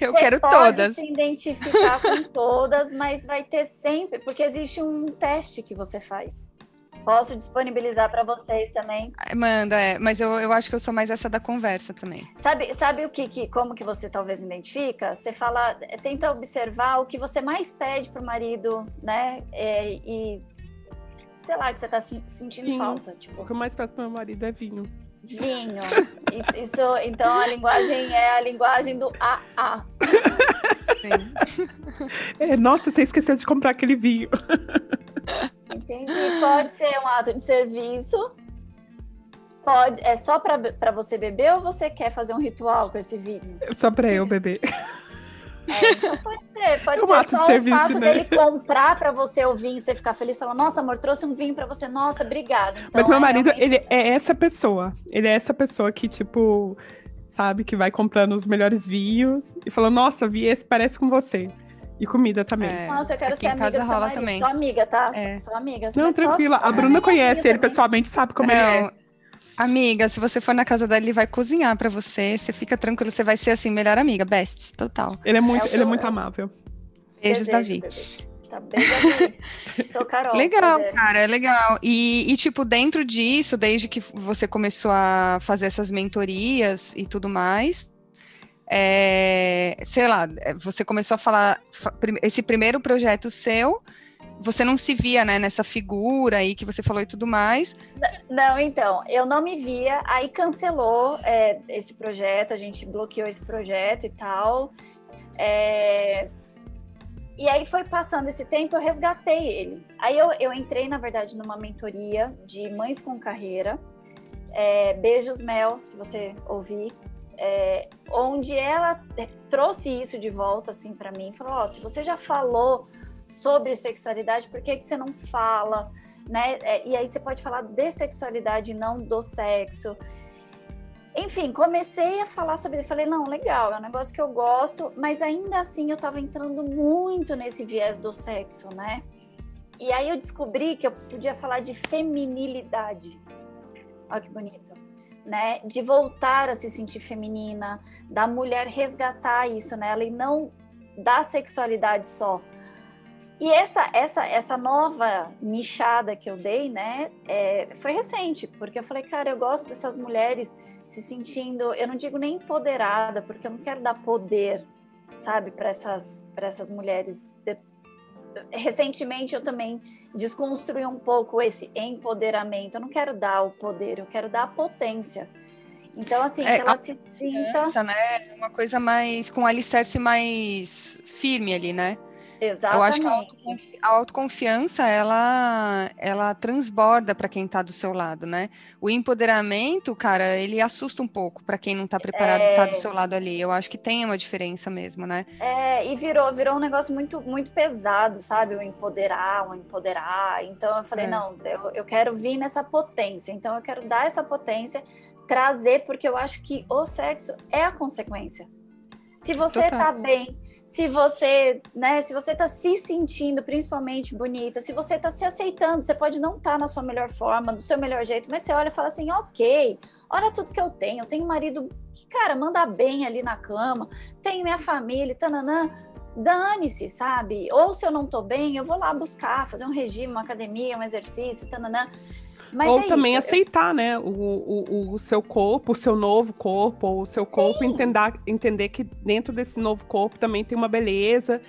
eu Você quero pode todas. se identificar com todas, mas vai ter sempre, porque existe um teste que você faz. Posso disponibilizar para vocês também. Manda, é, mas eu, eu acho que eu sou mais essa da conversa também. Sabe, sabe o que, que como que você talvez identifica? Você fala, tenta observar o que você mais pede para o marido, né? É, e sei lá, que você tá se- sentindo Vinho. falta. Tipo, O que eu mais peço pro meu marido é vinho. vinho. Isso, então a linguagem é a linguagem do AA. Sim. É, nossa, você esqueceu de comprar aquele vinho. Entendi. Pode ser um ato de serviço. Pode, é só para você beber ou você quer fazer um ritual com esse vinho? Só pra eu beber. É, então pode ser, pode É um ser só o serviço, fato né? dele comprar para você o vinho, você ficar feliz, falar, nossa, amor, trouxe um vinho para você, nossa, obrigada. Então, Mas meu é marido, realmente- ele é essa pessoa. Ele é essa pessoa que, tipo, sabe, que vai comprando os melhores vinhos e falando, nossa, vi esse, parece com você. E comida também. É. Nossa, eu quero Aqui ser em amiga casa do seu marido. também. Sou amiga, tá? É. Sou, sou amiga. Não, só- tranquila. só- A Bruna conhece ele também. pessoalmente, sabe como ele é. Amiga, se você for na casa dele, ele vai cozinhar pra você. Você fica tranquilo, você vai ser assim, melhor amiga, best, total. Ele é muito, É ele é muito amável. Beijos, Desejo, Davi. desejo. Tá bem, Davi. Sou Carol. Legal, prazer. cara, é legal. E, e, tipo, dentro disso, desde que você começou a fazer essas mentorias e tudo mais, é, sei lá, você começou a falar, esse primeiro projeto seu, você não se via, né, nessa figura aí que você falou e tudo mais. Não, então, eu não me via, aí cancelou é, esse projeto, a gente bloqueou esse projeto e tal. É, E aí foi passando esse tempo, eu resgatei ele. Aí eu, eu entrei, na verdade, numa mentoria de mães com carreira. É, Beijos Mel, se você ouvir. é, onde ela trouxe isso de volta assim para mim, falou: ó, se você já falou sobre sexualidade, por que, que você não fala? Né? É, e aí você pode falar de sexualidade não do sexo. Enfim, comecei a falar sobre ele. Falei, não, legal, é um negócio que eu gosto, mas ainda assim eu tava entrando muito nesse viés do sexo, né? E aí eu descobri que eu podia falar de feminilidade. Olha que bonito. Né? De voltar a se sentir feminina, da mulher resgatar isso nela e não da sexualidade só. E essa, essa, essa nova nichada que eu dei, né, é, foi recente, porque eu falei, cara, eu gosto dessas mulheres se sentindo, eu não digo nem empoderada, porque eu não quero dar poder, sabe, para essas, essas mulheres. Recentemente eu também desconstruí um pouco esse empoderamento. Eu não quero dar o poder, eu quero dar a potência. Então, assim, É, que ela se sinta. Né, uma coisa mais, com alicerce mais firme ali, né? Exatamente. Eu acho que a, autoconfi- a autoconfiança, ela, ela transborda para quem está do seu lado, né? O empoderamento, cara, ele assusta um pouco para quem não está preparado É. estar do seu lado ali. Eu acho que tem uma diferença mesmo, né? É, e virou, virou um negócio muito, muito pesado, sabe? O empoderar, o empoderar. Então eu falei, É. não, eu, eu quero vir nessa potência. Então eu quero dar essa potência, trazer, porque eu acho que o sexo é a consequência. Se você Total. tá bem, se você, né, se você tá se sentindo principalmente bonita, se você tá se aceitando, você pode não estar na sua melhor forma, do seu melhor jeito, mas você olha e fala assim, ok, olha tudo que eu tenho, eu tenho um marido que, cara, manda bem ali na cama, tenho minha família, tananã, dane-se, sabe? Ou se eu não tô bem, eu vou lá buscar, fazer um regime, uma academia, um exercício, tananã. Mas Ou é também isso, aceitar, né, o, o, o seu corpo, o seu novo corpo, ou o seu corpo, entender, entender que dentro desse novo corpo também tem uma beleza.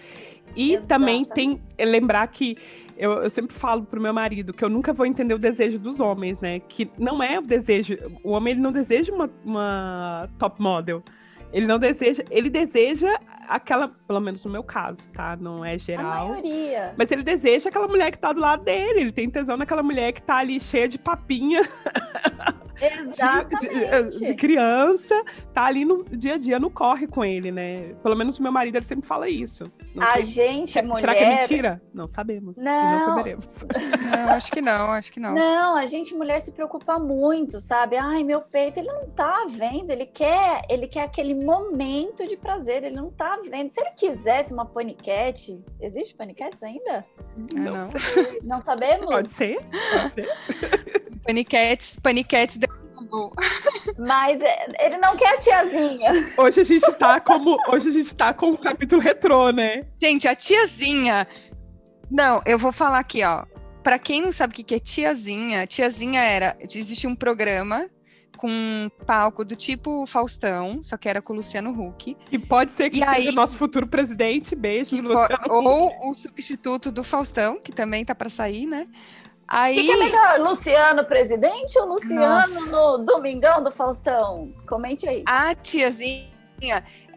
E também tem é, lembrar que eu, eu sempre falo pro meu marido que eu nunca vou entender o desejo dos homens, né? Que não é o desejo. O homem ele não deseja uma, uma top model. Ele não deseja, ele deseja aquela, pelo menos no meu caso, tá? Não é A geral. maioria. Mas ele deseja aquela mulher que tá do lado dele. Ele tem tesão naquela mulher que tá ali cheia de papinha de, de- Exatamente. de criança, tá ali no dia a dia, no corre com ele, né? Pelo menos o meu marido ele sempre fala isso. Não a sei- gente, Se- mulher. Será que é mentira? Não sabemos. Não Não. saberemos. Não, acho que não, acho que não. Não, a gente mulher se preocupa muito, sabe? Ai, meu peito, ele não tá vendo, ele quer, ele quer aquele momento de prazer, ele não tá vendo. Se ele quisesse uma paniquete, existe paniquetes ainda? É, Não não. Não sabemos? Pode ser? Pode ser. Paniquetes, paniquetes deu um Mas é, ele não quer a tiazinha. Hoje a gente tá como. Hoje a gente tá com um capítulo retrô, né? Gente, a tiazinha. Não, eu vou falar aqui, ó. Pra quem não sabe o que que é tiazinha, tiazinha era. Existia um programa com um palco do tipo Faustão, só que era com o Luciano Huck. E pode ser que E seja aí- o nosso futuro presidente. Beijo, Luciano. ou o substituto do Faustão, que também tá pra sair, né? Aí... O que, que, é melhor, Luciano presidente ou Luciano Nossa. no Domingão do Faustão? Comente aí. A tiazinha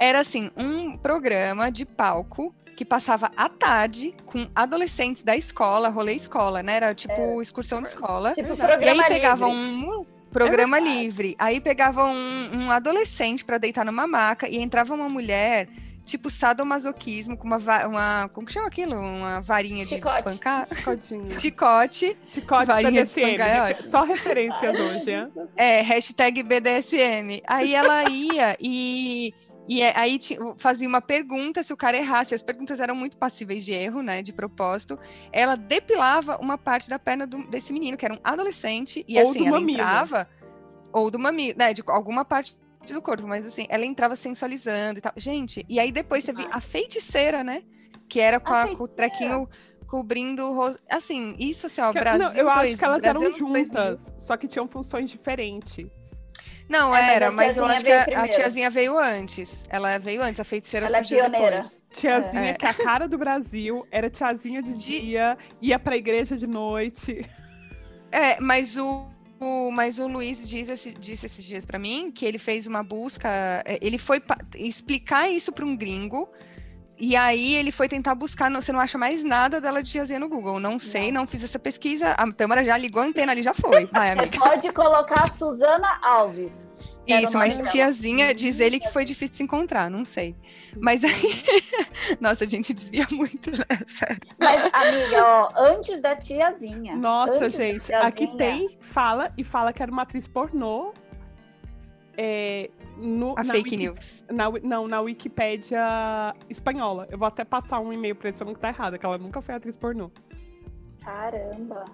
era assim, um programa de palco que passava à tarde com adolescentes da escola, rolê escola, né? Era tipo é, excursão de escola. Tipo, e aí pegava livre. um programa é livre. Aí pegava um, um adolescente para deitar numa maca e entrava uma mulher tipo sadomasoquismo com uma, uma como que chama aquilo? Uma varinha Chicote. de espancar? Chicotinho. Chicote. Chicote varinha BDSM. de espancar, é Só referências hoje, é? É, hashtag BDSM. Aí ela ia e e é, aí fazia uma pergunta, se o cara errasse, as perguntas eram muito passíveis de erro, né, de propósito. Ela depilava uma parte da perna do, desse menino, que era um adolescente, e ou assim, ela mamilo. entrava, ou do mamilo, né, de alguma parte do corpo, mas assim, ela entrava sensualizando e tal. Gente, e aí depois teve a feiticeira, né, que era com, a, com o trequinho cobrindo o rosto. Assim, isso assim, ó, Brasil. Não, eu acho que elas Brasil eram juntas, só que tinham funções diferentes. Não, é, era, mas, mas eu acho que a, a, tiazinha veio antes. Ela veio antes, a feiticeira Ela é surgiu é pioneira. depois. Tiazinha, é. que é a cara do Brasil, era tiazinha de, de... dia, ia pra igreja de noite. É, mas o, o, mas o Luiz diz esse, disse esses dias para mim que ele fez uma busca, é, ele foi explicar isso para um gringo e aí ele foi tentar buscar, você não acha mais nada dela de tiazinha no Google. Não sei, não, não fiz essa pesquisa. A Tâmara já ligou a antena ali, já foi. Vai, amiga. pode colocar Suzana Alves. Isso, mas tiazinha diz ele que foi difícil se encontrar, não sei. Mas aí. Nossa, a gente desvia muito, né? Sério. Mas, amiga, ó, antes da tiazinha. Nossa, gente, tiazinha... aqui tem, fala e fala que era uma atriz pornô. É, no, a fake Wiki, news. Na, não, na Wikipédia espanhola. Eu vou até passar um e-mail pra eles falando que tá errado, que ela nunca foi atriz pornô. Caramba.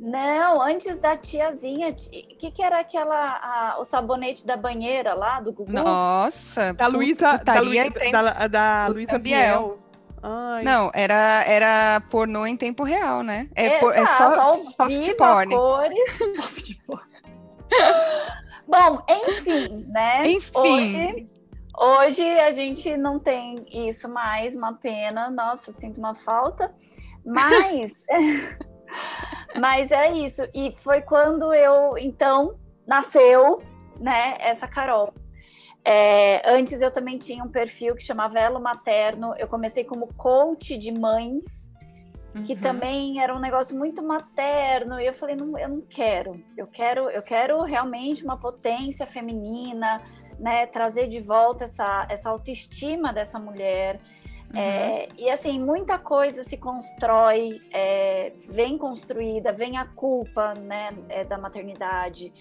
Não, antes da tiazinha, o que, que era aquela, a, o sabonete da banheira lá do Google? Nossa, da Luísa, da Luísa, da, da Luísa Biel. Ai. Não, era, era pornô em tempo real, né? É, por, é só soft porn. Cores, soft porn. Bom, enfim, né? Enfim. Hoje, hoje a gente não tem isso mais, uma pena. Nossa, sinto uma falta. Mas, mas é isso. E foi quando eu, então, nasceu, né, essa Carol. É, antes eu também tinha um perfil que chamava Elo Materno. Eu comecei como coach de mães Uhum. que também era um negócio muito materno e eu falei não, eu não quero eu quero eu quero realmente uma potência feminina né trazer de volta essa essa autoestima dessa mulher uhum. é, e assim muita coisa se constrói é, vem construída vem a culpa né é, da maternidade.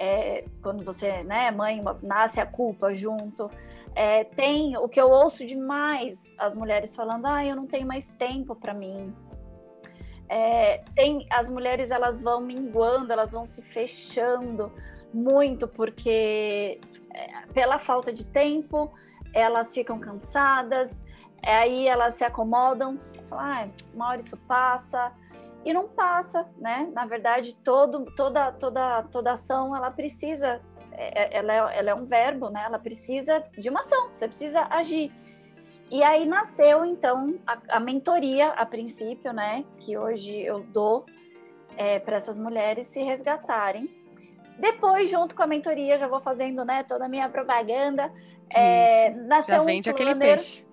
É, quando você né é mãe nasce a culpa junto. É, tem o que eu ouço demais as mulheres falando ah eu não tenho mais tempo para mim. É, tem as mulheres elas vão minguando, elas vão se fechando muito porque é, pela falta de tempo elas ficam cansadas, aí elas se acomodam, falam, ah, uma hora isso passa e não passa, né? Na verdade, todo, toda, toda, toda ação ela precisa, é, é, ela é, ela é um verbo, né? Ela precisa de uma ação, você precisa agir. E aí nasceu, então, a, a mentoria, a princípio, né? Que hoje eu dou é, para essas mulheres se resgatarem. Depois, junto com a mentoria, já vou fazendo né, toda a minha propaganda. É, nasceu já vende um planner, aquele peixe.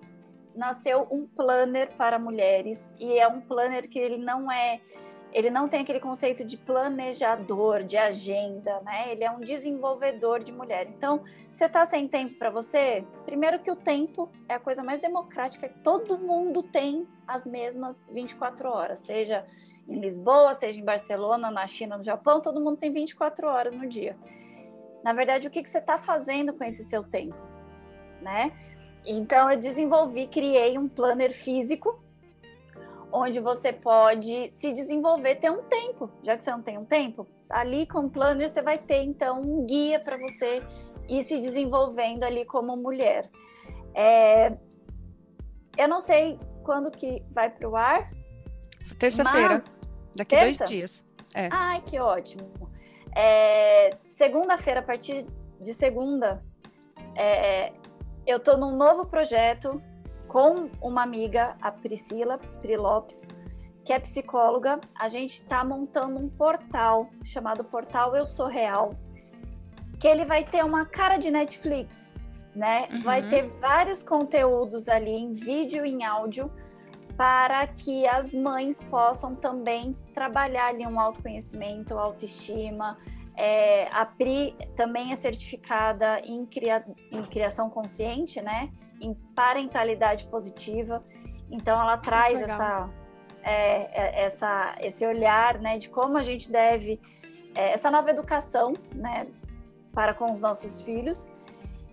Nasceu um planner para mulheres, e é um planner que ele não é ele não tem aquele conceito de planejador, de agenda, né? Ele é um desenvolvedor de mulher. Então, você está sem tempo para você? Primeiro que o tempo é a coisa mais democrática, todo mundo tem as mesmas 24 horas, seja em Lisboa, seja em Barcelona, na China, no Japão, todo mundo tem 24 horas no dia. Na verdade, o que, que você está fazendo com esse seu tempo, né? Então, eu desenvolvi, criei um planner físico onde você pode se desenvolver, ter um tempo, já que você não tem um tempo, ali com o planner você vai ter então um guia para você ir se desenvolvendo ali como mulher. É... Eu não sei quando que vai para o ar. Terça-feira, daqui terça? dois dias. É. Ai, que ótimo. É... Segunda-feira, a partir de segunda, é... eu estou num novo projeto com uma amiga, a Priscila Pri Lopes, que é psicóloga, a gente está montando um portal chamado Portal Eu Sou Real, que ele vai ter uma cara de Netflix, né? Uhum. Vai ter vários conteúdos ali em vídeo e em áudio para que as mães possam também trabalhar ali um autoconhecimento, autoestima. É, a Pri também é certificada em, cria, em criação consciente, né? Em parentalidade positiva. Então ela traz essa é, é, essa, esse olhar né, de como a gente deve, é, essa nova educação né, para com os nossos filhos.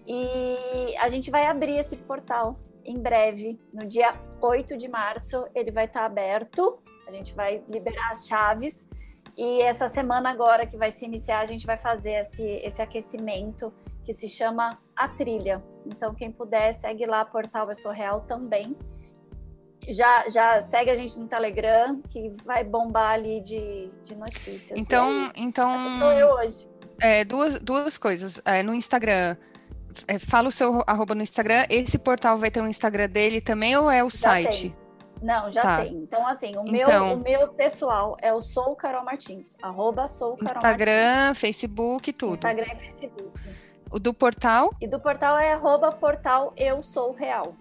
E a gente vai abrir esse portal em breve, no dia 8 de março, ele vai estar aberto, a gente vai liberar as chaves. E essa semana agora que vai se iniciar, a gente vai fazer esse, esse aquecimento que se chama A Trilha. Então, quem puder, segue lá, Portal Eu Sou Real também já, já segue a gente no Telegram, que vai bombar ali de, de notícias. Então, então sou eu hoje. É, duas, duas coisas. É, no Instagram, é, fala o seu arroba no Instagram. Esse portal vai ter um Instagram dele também ou é o já site? Tem. Não, já tá. tem. Então, assim, o, meu, então, o meu pessoal é o Sou Carol Martins. Arroba Sou Carol Instagram, Martins. Facebook, tudo. Instagram e Facebook. O do portal? E do portal é arroba portal Eu Sou Real.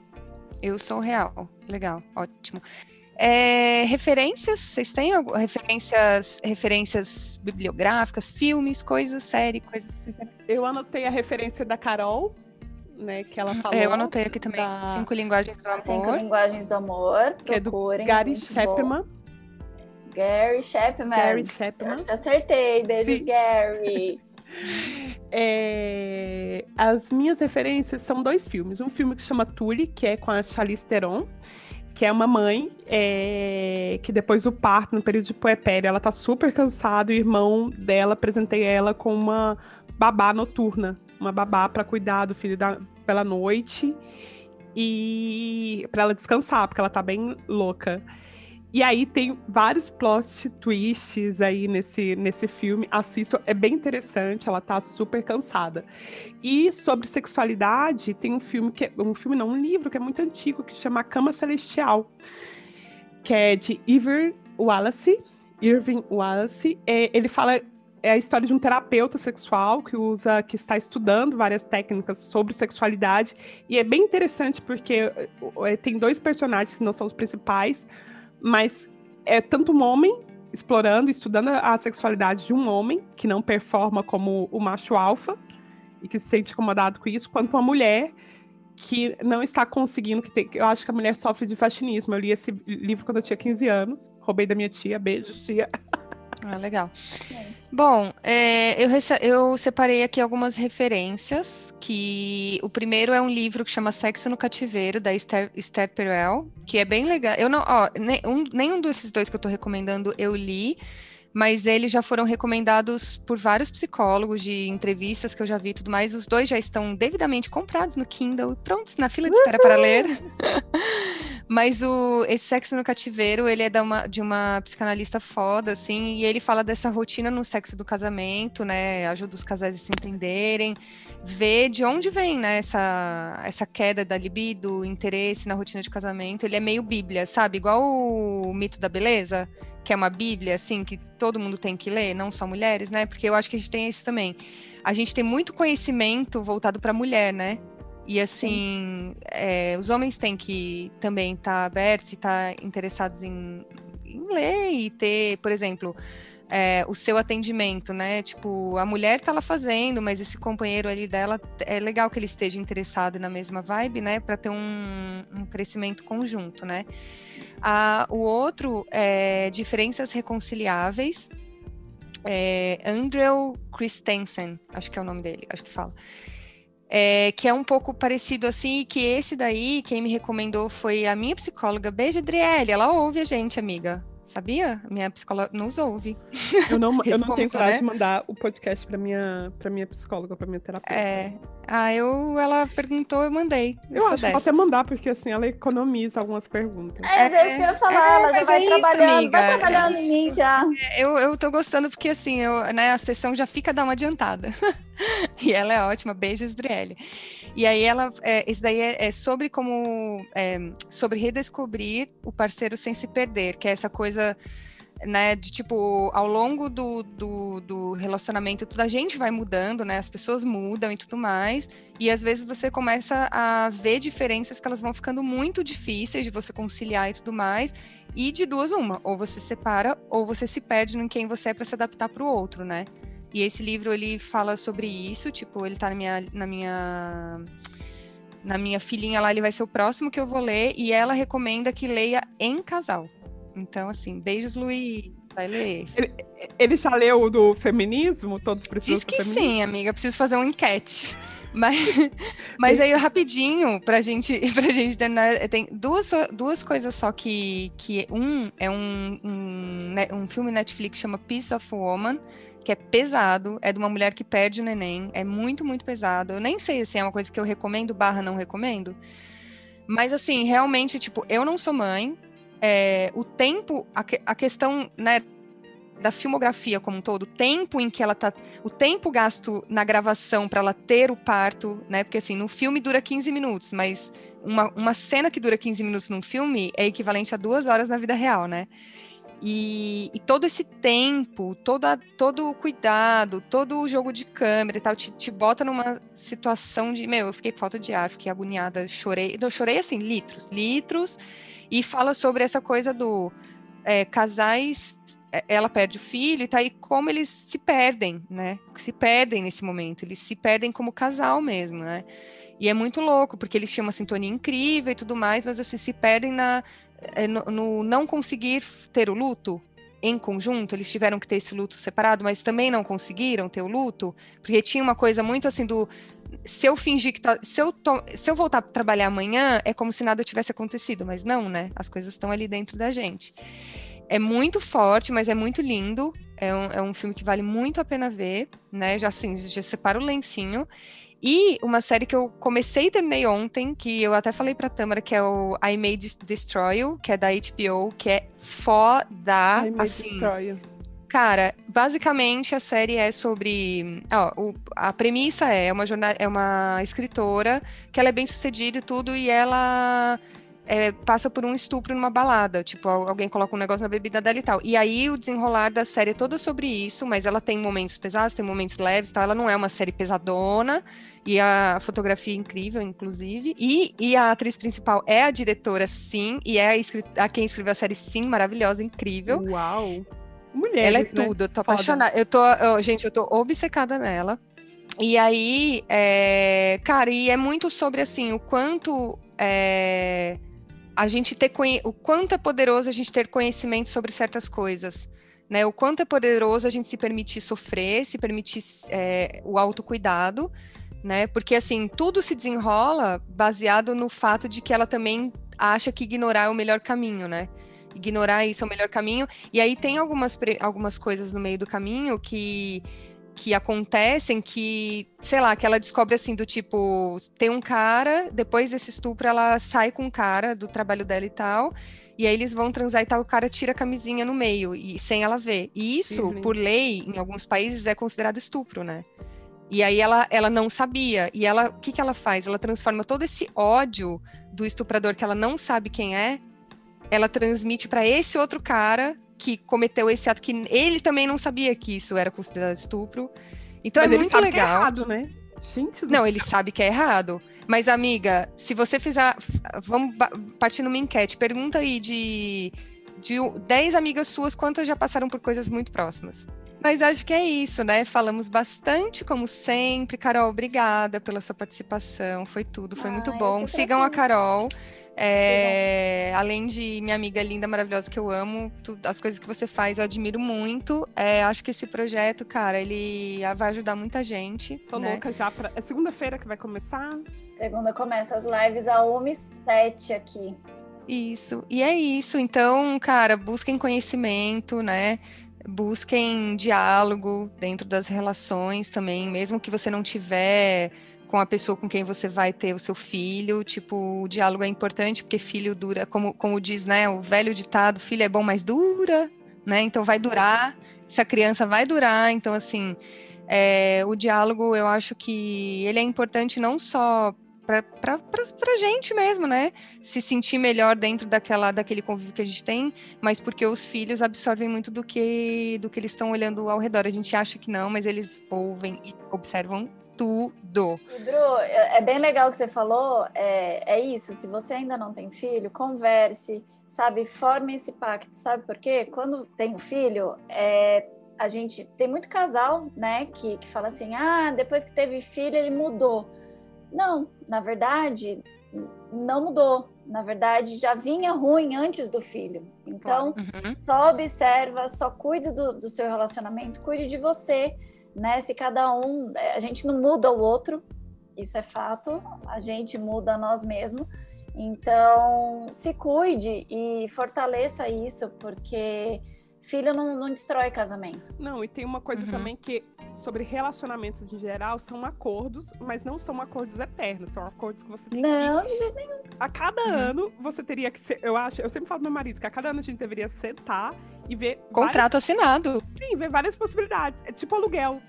Eu sou real. Legal, ótimo. É, referências, vocês têm referências, referências bibliográficas, filmes, coisas, série, coisas? Eu anotei a referência da Carol, né, que ela falou. É, eu anotei aqui também, da... Cinco Linguagens do Amor. Cinco Linguagens do Amor, que é do Gary Chapman. Gary Chapman. Gary Chapman. Acho que acertei, beijos, Sim. Gary. É, as minhas referências são dois filmes. Um filme que chama Tully, que é com a Charlize Theron, que é uma mãe é, que depois do parto, no período de puerpério, ela tá super cansada. O irmão dela apresentei ela com uma babá noturna, uma babá para cuidar do filho da, pela noite e para ela descansar, porque ela tá bem louca. E aí tem vários plot twists aí nesse, nesse filme. Assisto, é bem interessante, ela tá super cansada. E sobre sexualidade, tem um filme que é, um filme não, um livro que é muito antigo que chama Cama Celestial, que é de Irving Wallace. Irving Wallace, é, ele fala é a história de um terapeuta sexual que usa, que está estudando várias técnicas sobre sexualidade e é bem interessante porque é, tem dois personagens que não são os principais, mas é tanto um homem explorando, estudando a sexualidade de um homem que não performa como o macho alfa e que se sente incomodado com isso, quanto uma mulher que não está conseguindo, que tem, eu acho que a mulher sofre de fascinismo. Eu li esse livro quando eu tinha 15 anos, roubei da minha tia, beijo, tia. Ah, legal. É. Bom, é, eu, eu separei aqui algumas referências, que o primeiro é um livro que chama Sexo no Cativeiro, da Esther, Esther Perel, que é bem legal. Eu não, ó, nenhum, nenhum desses dois que eu estou recomendando eu li, mas eles já foram recomendados por vários psicólogos de entrevistas que eu já vi e tudo mais. Os dois já estão devidamente comprados no Kindle, prontos na fila de espera Uhul! para ler. Mas o, esse Sexo no Cativeiro, ele é da uma, de uma psicanalista foda, assim, e ele fala dessa rotina no sexo do casamento, né? Ajuda os casais a se entenderem, ver de onde vem, né, essa, essa queda da libido, interesse na rotina de casamento. Ele é meio bíblia, sabe? Igual o mito da beleza, que é uma bíblia, assim, que todo mundo tem que ler, não só mulheres, né? Porque eu acho que a gente tem isso também. A gente tem muito conhecimento voltado para mulher, né? E assim, é, os homens têm que também estar tá abertos e estar tá interessados em, em ler e ter, por exemplo, é, o seu atendimento, né? Tipo, a mulher tá lá fazendo, mas esse companheiro ali dela é legal que ele esteja interessado na mesma vibe, né? Para ter um, um, crescimento conjunto, né? Ah, o outro é Diferenças Reconciliáveis. É Andrew Christensen, acho que é o nome dele, acho que fala é, que é um pouco parecido assim, que esse daí, quem me recomendou foi a minha psicóloga, beijo Adriele, ela ouve a gente, amiga. Sabia? Minha psicóloga nos ouve. Eu não, eu não tenho coragem né? de mandar o podcast para minha, para minha psicóloga, para minha terapeuta. É, Ah, eu, ela perguntou, eu mandei. Eu, eu acho que pode mandar, porque assim, ela economiza algumas perguntas. É, é isso que eu ia falar, é, ela já vai, é trabalhando, vai trabalhando em mim já. É, eu, eu tô gostando porque assim, eu, né, a sessão já fica dar uma adiantada. e ela é ótima, beijos, Driele. E aí ela, é, isso daí é, é sobre como, é, sobre redescobrir o parceiro sem se perder, que é essa coisa né, de tipo, ao longo do, do, do, relacionamento, toda a gente vai mudando, né, as pessoas mudam e tudo mais, e às vezes você começa a ver diferenças que elas vão ficando muito difíceis de você conciliar e tudo mais, e de duas uma, ou você se separa, ou você se perde em quem você é para se adaptar para o outro, né. E esse livro, ele fala sobre isso, tipo, ele tá na minha, na minha na minha filhinha lá, ele vai ser o próximo que eu vou ler, e ela recomenda que leia em casal. Então, assim, beijos, Luiz. Vai ler. Ele, ele já leu do feminismo? Todos precisam Diz que sim, amiga. Preciso fazer uma enquete. Mas, mas aí, rapidinho, pra gente, pra gente terminar, tem duas, duas coisas só que, que um é um, um, um filme Netflix chama Piece of Woman, que é pesado, é de uma mulher que perde o neném, é muito, muito pesado. Eu nem sei se assim, é uma coisa que eu recomendo barra não recomendo, mas assim, realmente, tipo, eu não sou mãe, é, o tempo, a, a questão, né, da filmografia como um todo, o tempo em que ela tá, o tempo gasto na gravação para ela ter o parto, né? Porque assim, no filme dura 15 minutos, mas uma, uma cena que dura 15 minutos num filme é equivalente a duas horas na vida real, né? E, e, todo esse tempo, toda, todo o cuidado, todo o jogo de câmera e tal, te, te bota numa situação de. Meu, eu fiquei com falta de ar, fiquei agoniada, chorei. Eu chorei assim, litros, litros. E fala sobre essa coisa do é, casais, é, ela perde o filho e tá aí como eles se perdem, né? Se perdem nesse momento, eles se perdem como casal mesmo, né? E é muito louco, porque eles tinham uma sintonia incrível e tudo mais, mas assim, se perdem na, é, no, no não conseguir ter o luto, em conjunto, eles tiveram que ter esse luto separado, mas também não conseguiram ter o luto, porque tinha uma coisa muito assim do se eu fingir que tá, se eu to, se eu voltar para trabalhar amanhã, é como se nada tivesse acontecido, mas não, né? As coisas estão ali dentro da gente. É muito forte, mas é muito lindo. É um, é um filme que vale muito a pena ver, né? Já assim, já separa o lencinho. E uma série que eu comecei e terminei ontem, que eu até falei pra Tâmara, que é o I May Destroy You, que é da HBO, que é foda. I May assim, Destroy You. Cara, basicamente a série é sobre. Ó, o, a premissa é uma, jornal, é uma escritora que ela é bem sucedida e tudo, e ela é, passa por um estupro numa balada. Tipo, alguém coloca um negócio na bebida dela e tal. E aí o desenrolar da série é toda sobre isso, mas ela tem momentos pesados, tem momentos leves tal. Ela não é uma série pesadona. E a fotografia é incrível, inclusive. E, e a atriz principal é a diretora, sim. E é a, a quem escreveu a série, sim, maravilhosa, incrível. Uau! Mulher. Ela é né? tudo, eu tô apaixonada. Eu tô, eu, gente, eu tô obcecada nela. E aí, é, cara, e é muito sobre assim, o quanto é, a gente ter o quanto é poderoso a gente ter conhecimento sobre certas coisas, né? O quanto é poderoso a gente se permitir sofrer, se permitir é, o autocuidado, né? Porque assim tudo se desenrola baseado no fato de que ela também acha que ignorar é o melhor caminho, né? Ignorar isso é o melhor caminho. E aí tem algumas, algumas coisas no meio do caminho que que acontecem que, sei lá, que ela descobre assim, do tipo, tem um cara, depois desse estupro, ela sai com um cara do trabalho dela e tal, e aí eles vão transar e tal, o cara tira a camisinha no meio, e sem ela ver. E isso, uhum. por lei, em alguns países, é considerado estupro, né? E aí ela, ela não sabia. E ela, o que, que ela faz? Ela transforma todo esse ódio do estuprador que ela não sabe quem é, ela transmite para esse outro cara que cometeu esse ato que ele também não sabia que isso era considerado estupro. Então Mas é muito legal. Que é errado, né? Gente não, céu. ele sabe que é errado. Mas, amiga, se você fizer. Vamos partir numa enquete. Pergunta aí de, de 10 amigas suas, quantas já passaram por coisas muito próximas? Mas acho que é isso, né? Falamos bastante, como sempre. Carol, obrigada pela sua participação. Foi tudo, foi muito bom. Sigam a Carol. É, além de minha amiga linda, maravilhosa, que eu amo, tu, as coisas que você faz eu admiro muito. É, acho que esse projeto, cara, ele vai ajudar muita gente. Tô né? louca já. Pra... É segunda-feira que vai começar? Segunda começa as lives a 1h07 aqui. Isso. E é isso. Então, cara, busquem conhecimento, né? Busquem diálogo dentro das relações também, mesmo que você não tiver com a pessoa com quem você vai ter o seu filho. Tipo, o diálogo é importante, porque filho dura, como, como diz, né, o velho ditado, filho é bom, mas dura, né? Então vai durar, essa criança vai durar. Então, assim, é, o diálogo, eu acho que ele é importante não só para a gente mesmo, né? Se sentir melhor dentro daquela, daquele convívio que a gente tem, mas porque os filhos absorvem muito do que, do que eles estão olhando ao redor. A gente acha que não, mas eles ouvem e observam tudo. É, é bem legal o que você falou. É, é isso. Se você ainda não tem filho, converse, sabe? Forme esse pacto, sabe por quê? Quando tem um filho, é, a gente tem muito casal, né, que, que fala assim: ah, depois que teve filho, ele mudou. Não, na verdade, não mudou. Na verdade, já vinha ruim antes do filho. Então, uhum. só observa, só cuide do, do seu relacionamento, cuide de você, né? Se cada um, a gente não muda o outro, isso é fato, a gente muda nós mesmos. Então, se cuide e fortaleça isso, porque filho não, não destrói casamento. Não, e tem uma coisa uhum. também que sobre relacionamentos em geral são acordos, mas não são acordos eternos, são acordos que você tem não, que... de jeito nenhum. A cada uhum. ano você teria que ser, eu acho, eu sempre falo pro meu marido que a cada ano a gente deveria sentar e ver contrato várias... assinado. Sim, ver várias possibilidades. É tipo aluguel.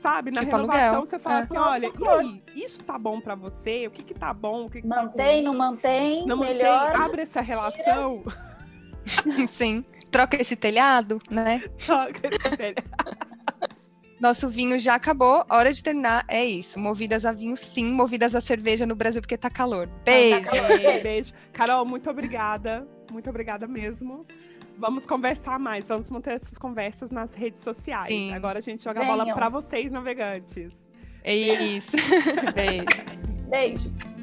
Sabe, na tipo renovação aluguel. você fala é. assim, olha, e aí, isso tá bom para você? O que que tá bom? O que, que tá mantém, tá não mantém, não melhor. Mantém, abre essa relação. Sim. Troca esse telhado, né? Troca esse telhado. Nosso vinho já acabou, hora de terminar. É isso. Movidas a vinho, sim. Movidas a cerveja no Brasil, porque tá calor. Beijo. Tá calor. Beijo. Carol, muito obrigada. Muito obrigada mesmo. Vamos conversar mais. Vamos manter essas conversas nas redes sociais. Sim. Agora a gente joga Venham. a bola para vocês, navegantes. É isso. Beijo. Beijos.